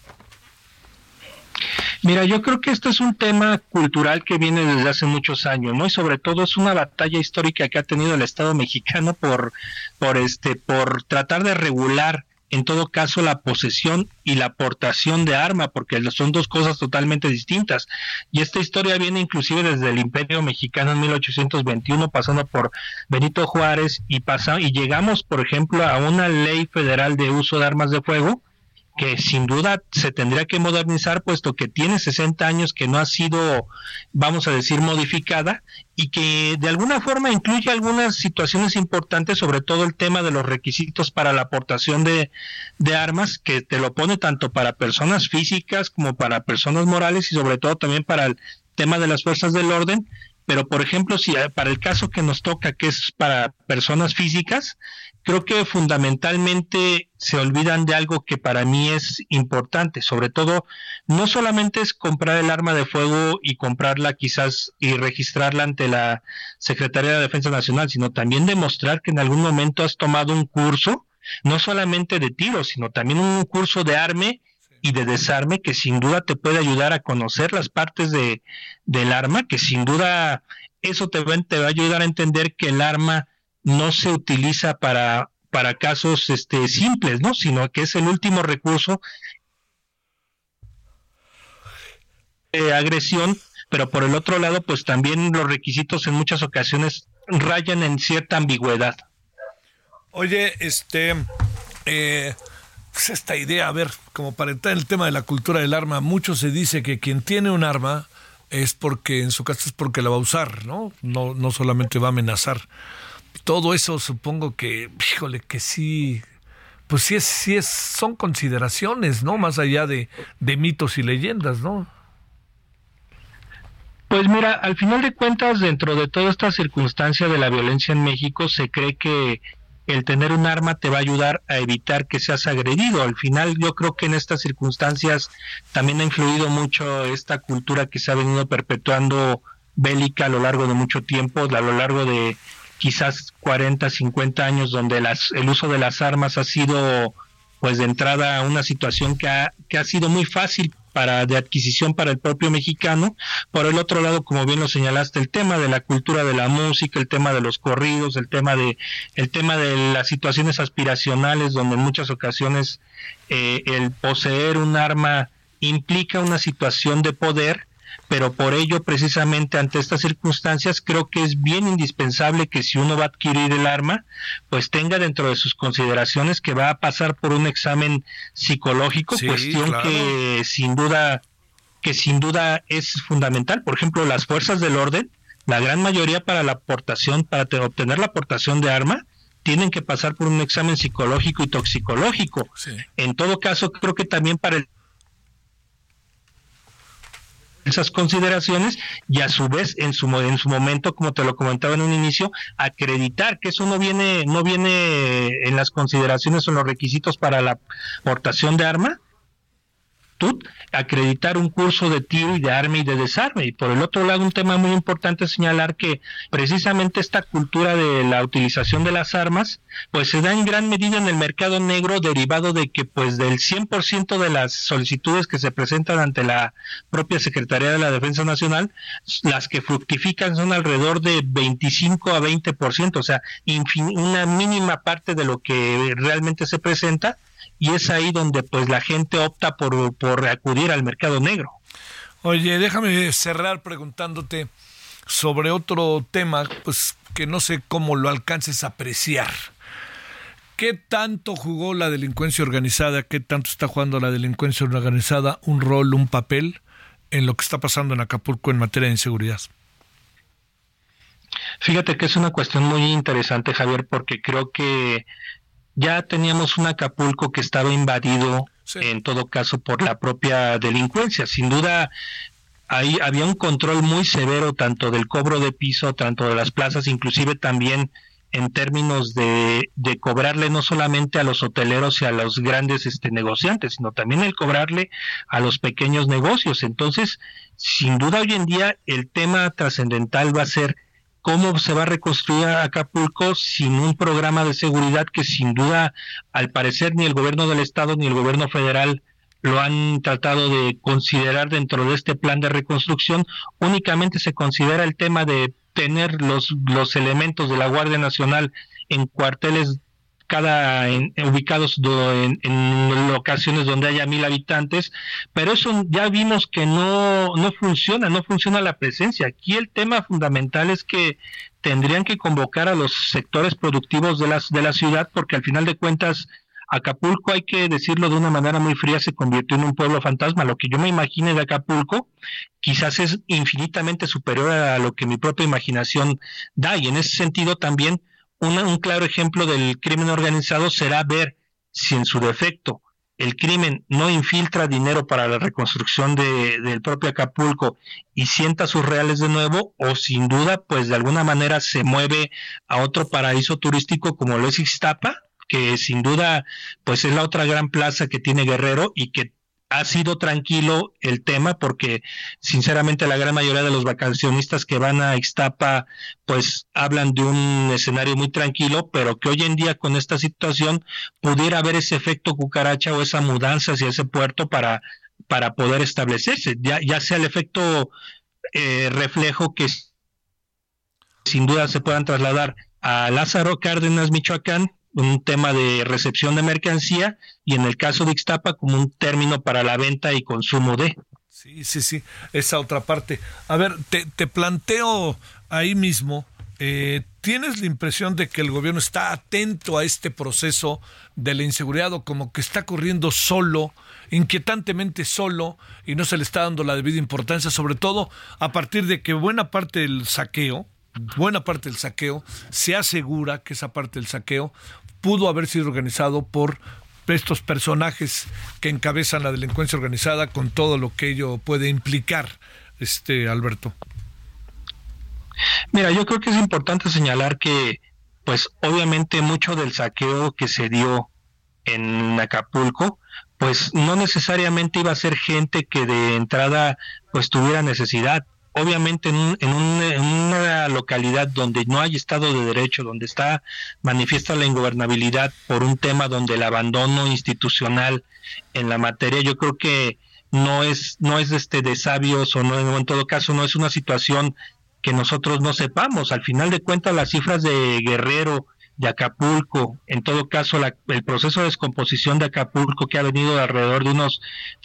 Mira, yo creo que este es un tema cultural que viene desde hace muchos años, ¿no? Y sobre todo es una batalla histórica que ha tenido el Estado mexicano por, por este, por tratar de regular en todo caso la posesión y la aportación de arma, porque son dos cosas totalmente distintas. Y esta historia viene inclusive desde el Imperio Mexicano en 1821, pasando por Benito Juárez y pasa, y llegamos, por ejemplo, a una ley federal de uso de armas de fuego que sin duda se tendría que modernizar puesto que tiene 60 años que no ha sido, vamos a decir, modificada y que de alguna forma incluye algunas situaciones importantes, sobre todo el tema de los requisitos para la aportación de, de armas, que te lo pone tanto para personas físicas como para personas morales y sobre todo también para el tema de las fuerzas del orden, pero por ejemplo, si para el caso que nos toca, que es para personas físicas, creo que fundamentalmente se olvidan de algo que para mí es importante, sobre todo no solamente es comprar el arma de fuego y comprarla quizás y registrarla ante la Secretaría de Defensa Nacional, sino también demostrar que en algún momento has tomado un curso, no solamente de tiro, sino también un curso de arme y de desarme que sin duda te puede ayudar a conocer las partes de, del arma, que sin duda eso te va, te va a ayudar a entender que el arma no se utiliza para, para casos este, simples, ¿no? Sino que es el último recurso de agresión, pero por el otro lado, pues también los requisitos en muchas ocasiones rayan en cierta ambigüedad. Oye, este, eh, pues esta idea, a ver, como para entrar en el tema de la cultura del arma, mucho se dice que quien tiene un arma es porque en su caso es porque la va a usar, ¿no? No, no solamente va a amenazar todo eso supongo que, híjole, que sí, pues sí es, sí es, son consideraciones, ¿no? Más allá de, de mitos y leyendas, ¿no? Pues mira, al final de cuentas, dentro de toda esta circunstancia de la violencia en México, se cree que el tener un arma te va a ayudar a evitar que seas agredido. Al final yo creo que en estas circunstancias también ha influido mucho esta cultura que se ha venido perpetuando bélica a lo largo de mucho tiempo, a lo largo de quizás 40, 50 años donde las, el uso de las armas ha sido pues de entrada una situación que ha, sido muy fácil para de adquisición para el propio mexicano. Por el otro lado, como bien lo señalaste, el tema de la cultura de la música, el tema de los corridos, el tema de el tema de las situaciones aspiracionales, donde en muchas ocasiones eh, el poseer un arma implica una situación de poder pero por ello precisamente ante estas circunstancias creo que es bien indispensable que si uno va a adquirir el arma, pues tenga dentro de sus consideraciones que va a pasar por un examen psicológico, cuestión que sin duda que sin duda es fundamental. Por ejemplo, las fuerzas del orden, la gran mayoría para la aportación, para obtener la aportación de arma, tienen que pasar por un examen psicológico y toxicológico. En todo caso, creo que también para el esas consideraciones y a su vez en su en su momento como te lo comentaba en un inicio acreditar que eso no viene no viene en las consideraciones o los requisitos para la portación de arma acreditar un curso de tiro y de arma y de desarme. Y por el otro lado, un tema muy importante es señalar que precisamente esta cultura de la utilización de las armas, pues se da en gran medida en el mercado negro derivado de que pues del 100% de las solicitudes que se presentan ante la propia Secretaría de la Defensa Nacional, las que fructifican son alrededor de 25 a 20%, o sea, una mínima parte de lo que realmente se presenta y es ahí donde pues la gente opta por, por acudir al mercado negro. Oye, déjame cerrar preguntándote sobre otro tema, pues que no sé cómo lo alcances a apreciar. ¿Qué tanto jugó la delincuencia organizada? ¿Qué tanto está jugando la delincuencia organizada un rol, un papel en lo que está pasando en Acapulco en materia de inseguridad? Fíjate que es una cuestión muy interesante, Javier, porque creo que ya teníamos un Acapulco que estaba invadido en todo caso por la propia delincuencia. Sin duda, ahí había un control muy severo tanto del cobro de piso, tanto de las plazas, inclusive también en términos de, de cobrarle no solamente a los hoteleros y a los grandes este, negociantes, sino también el cobrarle a los pequeños negocios. Entonces, sin duda hoy en día el tema trascendental va a ser cómo se va a reconstruir Acapulco sin un programa de seguridad que sin duda, al parecer, ni el gobierno del estado ni el gobierno federal lo han tratado de considerar dentro de este plan de reconstrucción. Únicamente se considera el tema de tener los, los elementos de la Guardia Nacional en cuarteles cada en, ubicados en, en, locaciones donde haya mil habitantes, pero eso ya vimos que no, no funciona, no funciona la presencia. Aquí el tema fundamental es que tendrían que convocar a los sectores productivos de, las, de la ciudad, porque al final de cuentas, Acapulco, hay que decirlo de una manera muy fría, se convirtió en un pueblo fantasma. Lo que yo me imagine de Acapulco quizás es infinitamente superior a lo que mi propia imaginación da, y en ese sentido también un claro ejemplo del crimen organizado será ver si en su defecto el crimen no infiltra dinero para la reconstrucción de, del propio Acapulco y sienta sus reales de nuevo, o sin duda, pues de alguna manera se mueve a otro paraíso turístico como lo es Ixtapa, que sin duda, pues es la otra gran plaza que tiene Guerrero y que ha sido tranquilo el tema porque sinceramente la gran mayoría de los vacacionistas que van a Ixtapa pues hablan de un escenario muy tranquilo, pero que hoy en día con esta situación pudiera haber ese efecto cucaracha o esa mudanza hacia ese puerto para, para poder establecerse, ya, ya sea el efecto eh, reflejo que sin duda se puedan trasladar a Lázaro Cárdenas, Michoacán, un tema de recepción de mercancía y en el caso de Ixtapa como un término para la venta y consumo de. Sí, sí, sí, esa otra parte. A ver, te, te planteo ahí mismo, eh, ¿tienes la impresión de que el gobierno está atento a este proceso de la inseguridad o como que está corriendo solo, inquietantemente solo y no se le está dando la debida importancia, sobre todo a partir de que buena parte del saqueo, buena parte del saqueo, se asegura que esa parte del saqueo pudo haber sido organizado por estos personajes que encabezan la delincuencia organizada con todo lo que ello puede implicar, este Alberto. Mira, yo creo que es importante señalar que, pues obviamente mucho del saqueo que se dio en Acapulco, pues no necesariamente iba a ser gente que de entrada pues tuviera necesidad obviamente en, en, una localidad donde no hay Estado de Derecho, donde está manifiesta la ingobernabilidad por un tema donde el abandono institucional en la materia, yo creo que no es, no es este de sabios o no, en todo caso no es una situación que nosotros no sepamos. Al final de cuentas, las cifras de Guerrero, de Acapulco, en todo caso el proceso de descomposición de Acapulco que ha venido de alrededor de unos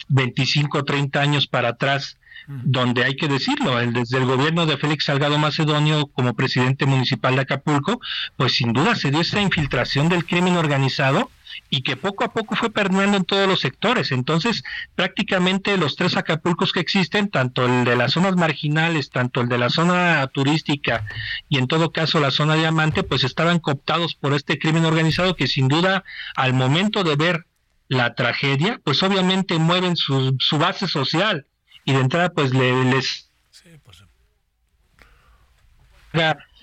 25 o 30 años para atrás, donde hay que decirlo, el, desde el gobierno de Félix Salgado Macedonio como presidente municipal de Acapulco, pues sin duda se dio esta infiltración del crimen organizado y que poco a poco fue permeando en todos los sectores. Entonces, prácticamente los tres Acapulcos que existen, tanto el de las zonas marginales, tanto el de la zona turística y en todo caso la zona diamante, pues estaban cooptados por este crimen organizado que sin duda al momento de ver la tragedia, pues obviamente mueven su, su base social y de entrada pues le, les pues,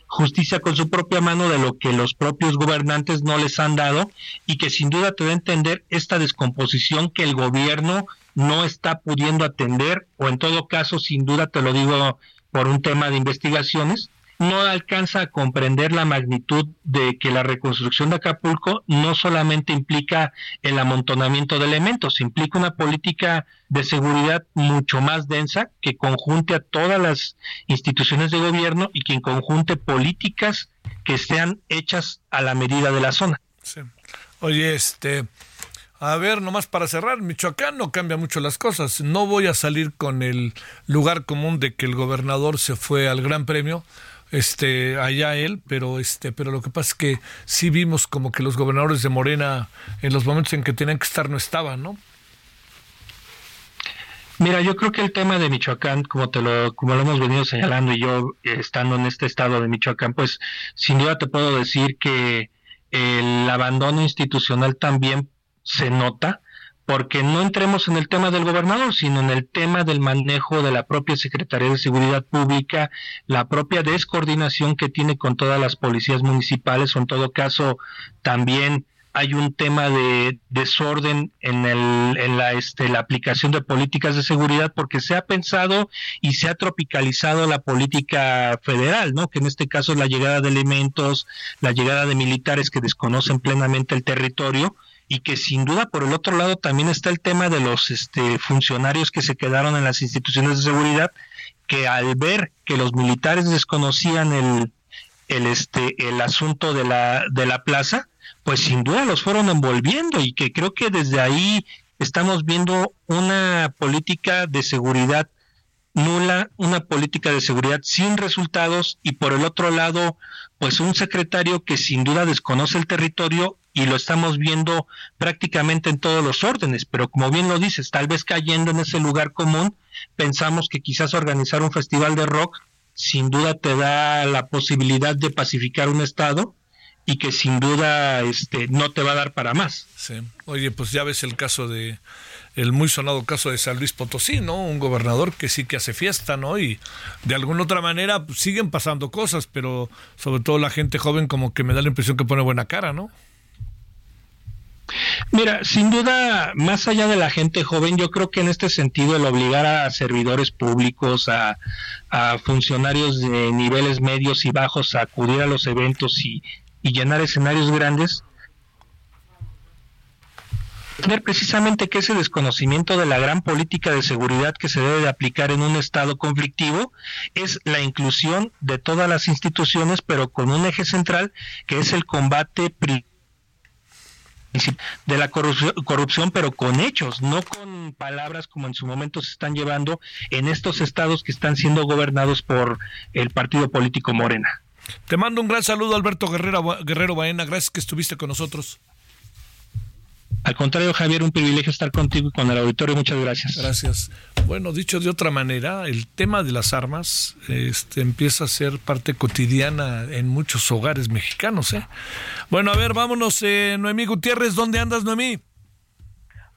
justicia con su propia mano de lo que los propios gobernantes no les han dado y que sin duda te da a entender esta descomposición que el gobierno no está pudiendo atender o en todo caso sin duda te lo digo por un tema de investigaciones no alcanza a comprender la magnitud de que la reconstrucción de Acapulco no solamente implica el amontonamiento de elementos, implica una política de seguridad mucho más densa que conjunte a todas las instituciones de gobierno y que conjunte políticas que sean hechas a la medida de la zona. Oye, este, a ver, nomás para cerrar, Michoacán no cambia mucho las cosas. No voy a salir con el lugar común de que el gobernador se fue al Gran Premio este allá él, pero este, pero lo que pasa es que sí vimos como que los gobernadores de Morena en los momentos en que tenían que estar no estaban, ¿no? Mira, yo creo que el tema de Michoacán, como te lo, como lo hemos venido señalando y yo eh, estando en este estado de Michoacán, pues sin duda te puedo decir que el abandono institucional también se nota porque no entremos en el tema del gobernador, sino en el tema del manejo de la propia Secretaría de Seguridad Pública, la propia descoordinación que tiene con todas las policías municipales, o en todo caso también hay un tema de desorden en, el, en la, este, la aplicación de políticas de seguridad porque se ha pensado y se ha tropicalizado la política federal, ¿no? Que en este caso es la llegada de elementos, la llegada de militares que desconocen plenamente el territorio y que sin duda por el otro lado también está el tema de los este, funcionarios que se quedaron en las instituciones de seguridad que al ver que los militares desconocían el, el este el asunto de la de la plaza pues sin duda los fueron envolviendo y que creo que desde ahí estamos viendo una política de seguridad nula, una política de seguridad sin resultados y por el otro lado, pues un secretario que sin duda desconoce el territorio y lo estamos viendo prácticamente en todos los órdenes, pero como bien lo dices, tal vez cayendo en ese lugar común, pensamos que quizás organizar un festival de rock sin duda te da la posibilidad de pacificar un estado y que sin duda este no te va a dar para más. Sí. Oye, pues ya ves el caso de el muy sonado caso de San Luis Potosí, ¿no? Un gobernador que sí que hace fiesta, ¿no? Y de alguna otra manera pues, siguen pasando cosas, pero sobre todo la gente joven como que me da la impresión que pone buena cara, ¿no? Mira, sin duda, más allá de la gente joven, yo creo que en este sentido el obligar a servidores públicos, a, funcionarios de niveles medios y bajos a acudir a los eventos y, llenar escenarios grandes, tener precisamente que ese desconocimiento de la gran política de seguridad que se debe de aplicar en un estado conflictivo es la inclusión de todas las instituciones, pero con un eje central que es el combate de la corrupción, pero con hechos, no con palabras como en su momento se están llevando en estos estados que están siendo gobernados por el partido político Morena. Te mando un gran saludo, Alberto Guerrero, Guerrero Baena. Gracias que estuviste con nosotros. Al contrario, Javier, un privilegio estar contigo y con el auditorio. Muchas gracias. Gracias. Bueno, dicho de otra manera, el tema de las armas este, empieza a ser parte cotidiana en muchos hogares mexicanos. ¿eh? Bueno, a ver, vámonos, eh, Noemí Gutiérrez. ¿Dónde andas, Noemí?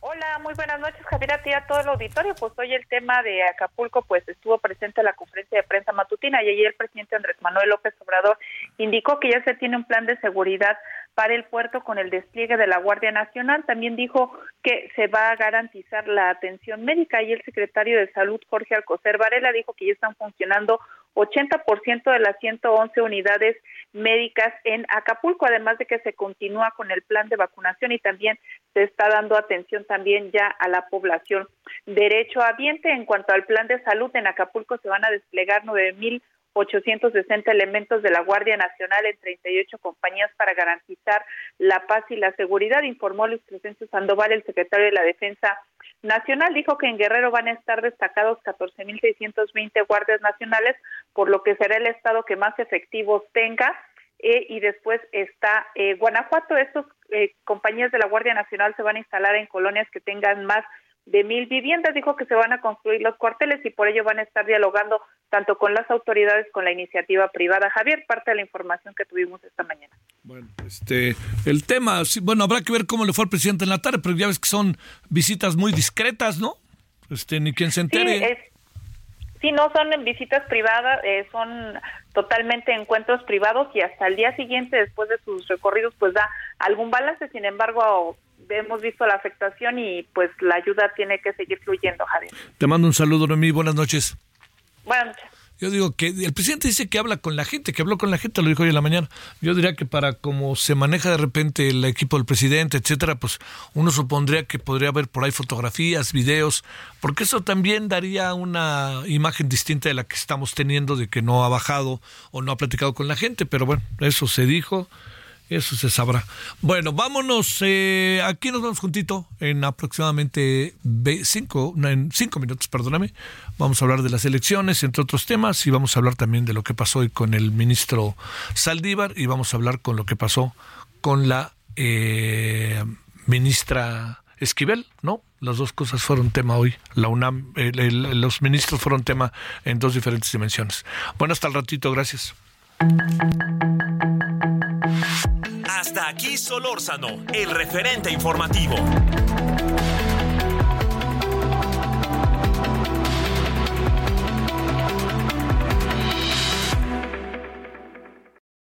Hola, muy buenas noches, Javier, a ti a todo el auditorio. Pues hoy el tema de Acapulco, pues estuvo presente en la conferencia de prensa matutina y ayer el presidente Andrés Manuel López Obrador indicó que ya se tiene un plan de seguridad para el puerto con el despliegue de la Guardia Nacional. También dijo que se va a garantizar la atención médica y el secretario de Salud, Jorge Alcocer Varela, dijo que ya están funcionando 80% de las 111 unidades médicas en Acapulco, además de que se continúa con el plan de vacunación y también se está dando atención también ya a la población derecho derechohabiente. En cuanto al plan de salud en Acapulco se van a desplegar 9.860 elementos de la Guardia Nacional en 38 compañías para garantizar la paz y la seguridad, informó Luis Crescencio Sandoval, el secretario de la Defensa Nacional. Dijo que en Guerrero van a estar destacados 14.620 guardias nacionales, por lo que será el estado que más efectivos tenga. Eh, y después está eh, Guanajuato. Estos eh, compañías de la Guardia Nacional se van a instalar en colonias que tengan más de mil viviendas. Dijo que se van a construir los cuarteles y por ello van a estar dialogando tanto con las autoridades con la iniciativa privada. Javier, parte de la información que tuvimos esta mañana. Bueno, este, el tema, bueno, habrá que ver cómo le fue al presidente en la tarde, pero ya ves que son visitas muy discretas, ¿no? Este, ni quien se entere. Sí, no son visitas privadas, eh, son totalmente encuentros privados y hasta el día siguiente, después de sus recorridos, pues da algún balance. Sin embargo, hemos visto la afectación y pues la ayuda tiene que seguir fluyendo, Javier. Te mando un saludo, Noemí. Buenas noches. Buenas noches. Yo digo que el presidente dice que habla con la gente, que habló con la gente, lo dijo hoy en la mañana. Yo diría que para cómo se maneja de repente el equipo del presidente, etcétera, pues uno supondría que podría haber por ahí fotografías, videos, porque eso también daría una imagen distinta de la que estamos teniendo de que no ha bajado o no ha platicado con la gente, pero bueno, eso se dijo. Eso se sabrá. Bueno, vámonos. Eh, aquí nos vamos juntito en aproximadamente cinco, en cinco minutos, perdóname. Vamos a hablar de las elecciones, entre otros temas, y vamos a hablar también de lo que pasó hoy con el ministro Saldívar y vamos a hablar con lo que pasó con la eh, ministra Esquivel, ¿no? Las dos cosas fueron tema hoy. La UNAM, los ministros fueron tema en dos diferentes dimensiones. Bueno, hasta el ratito, gracias. Aquí Solórzano, el referente informativo.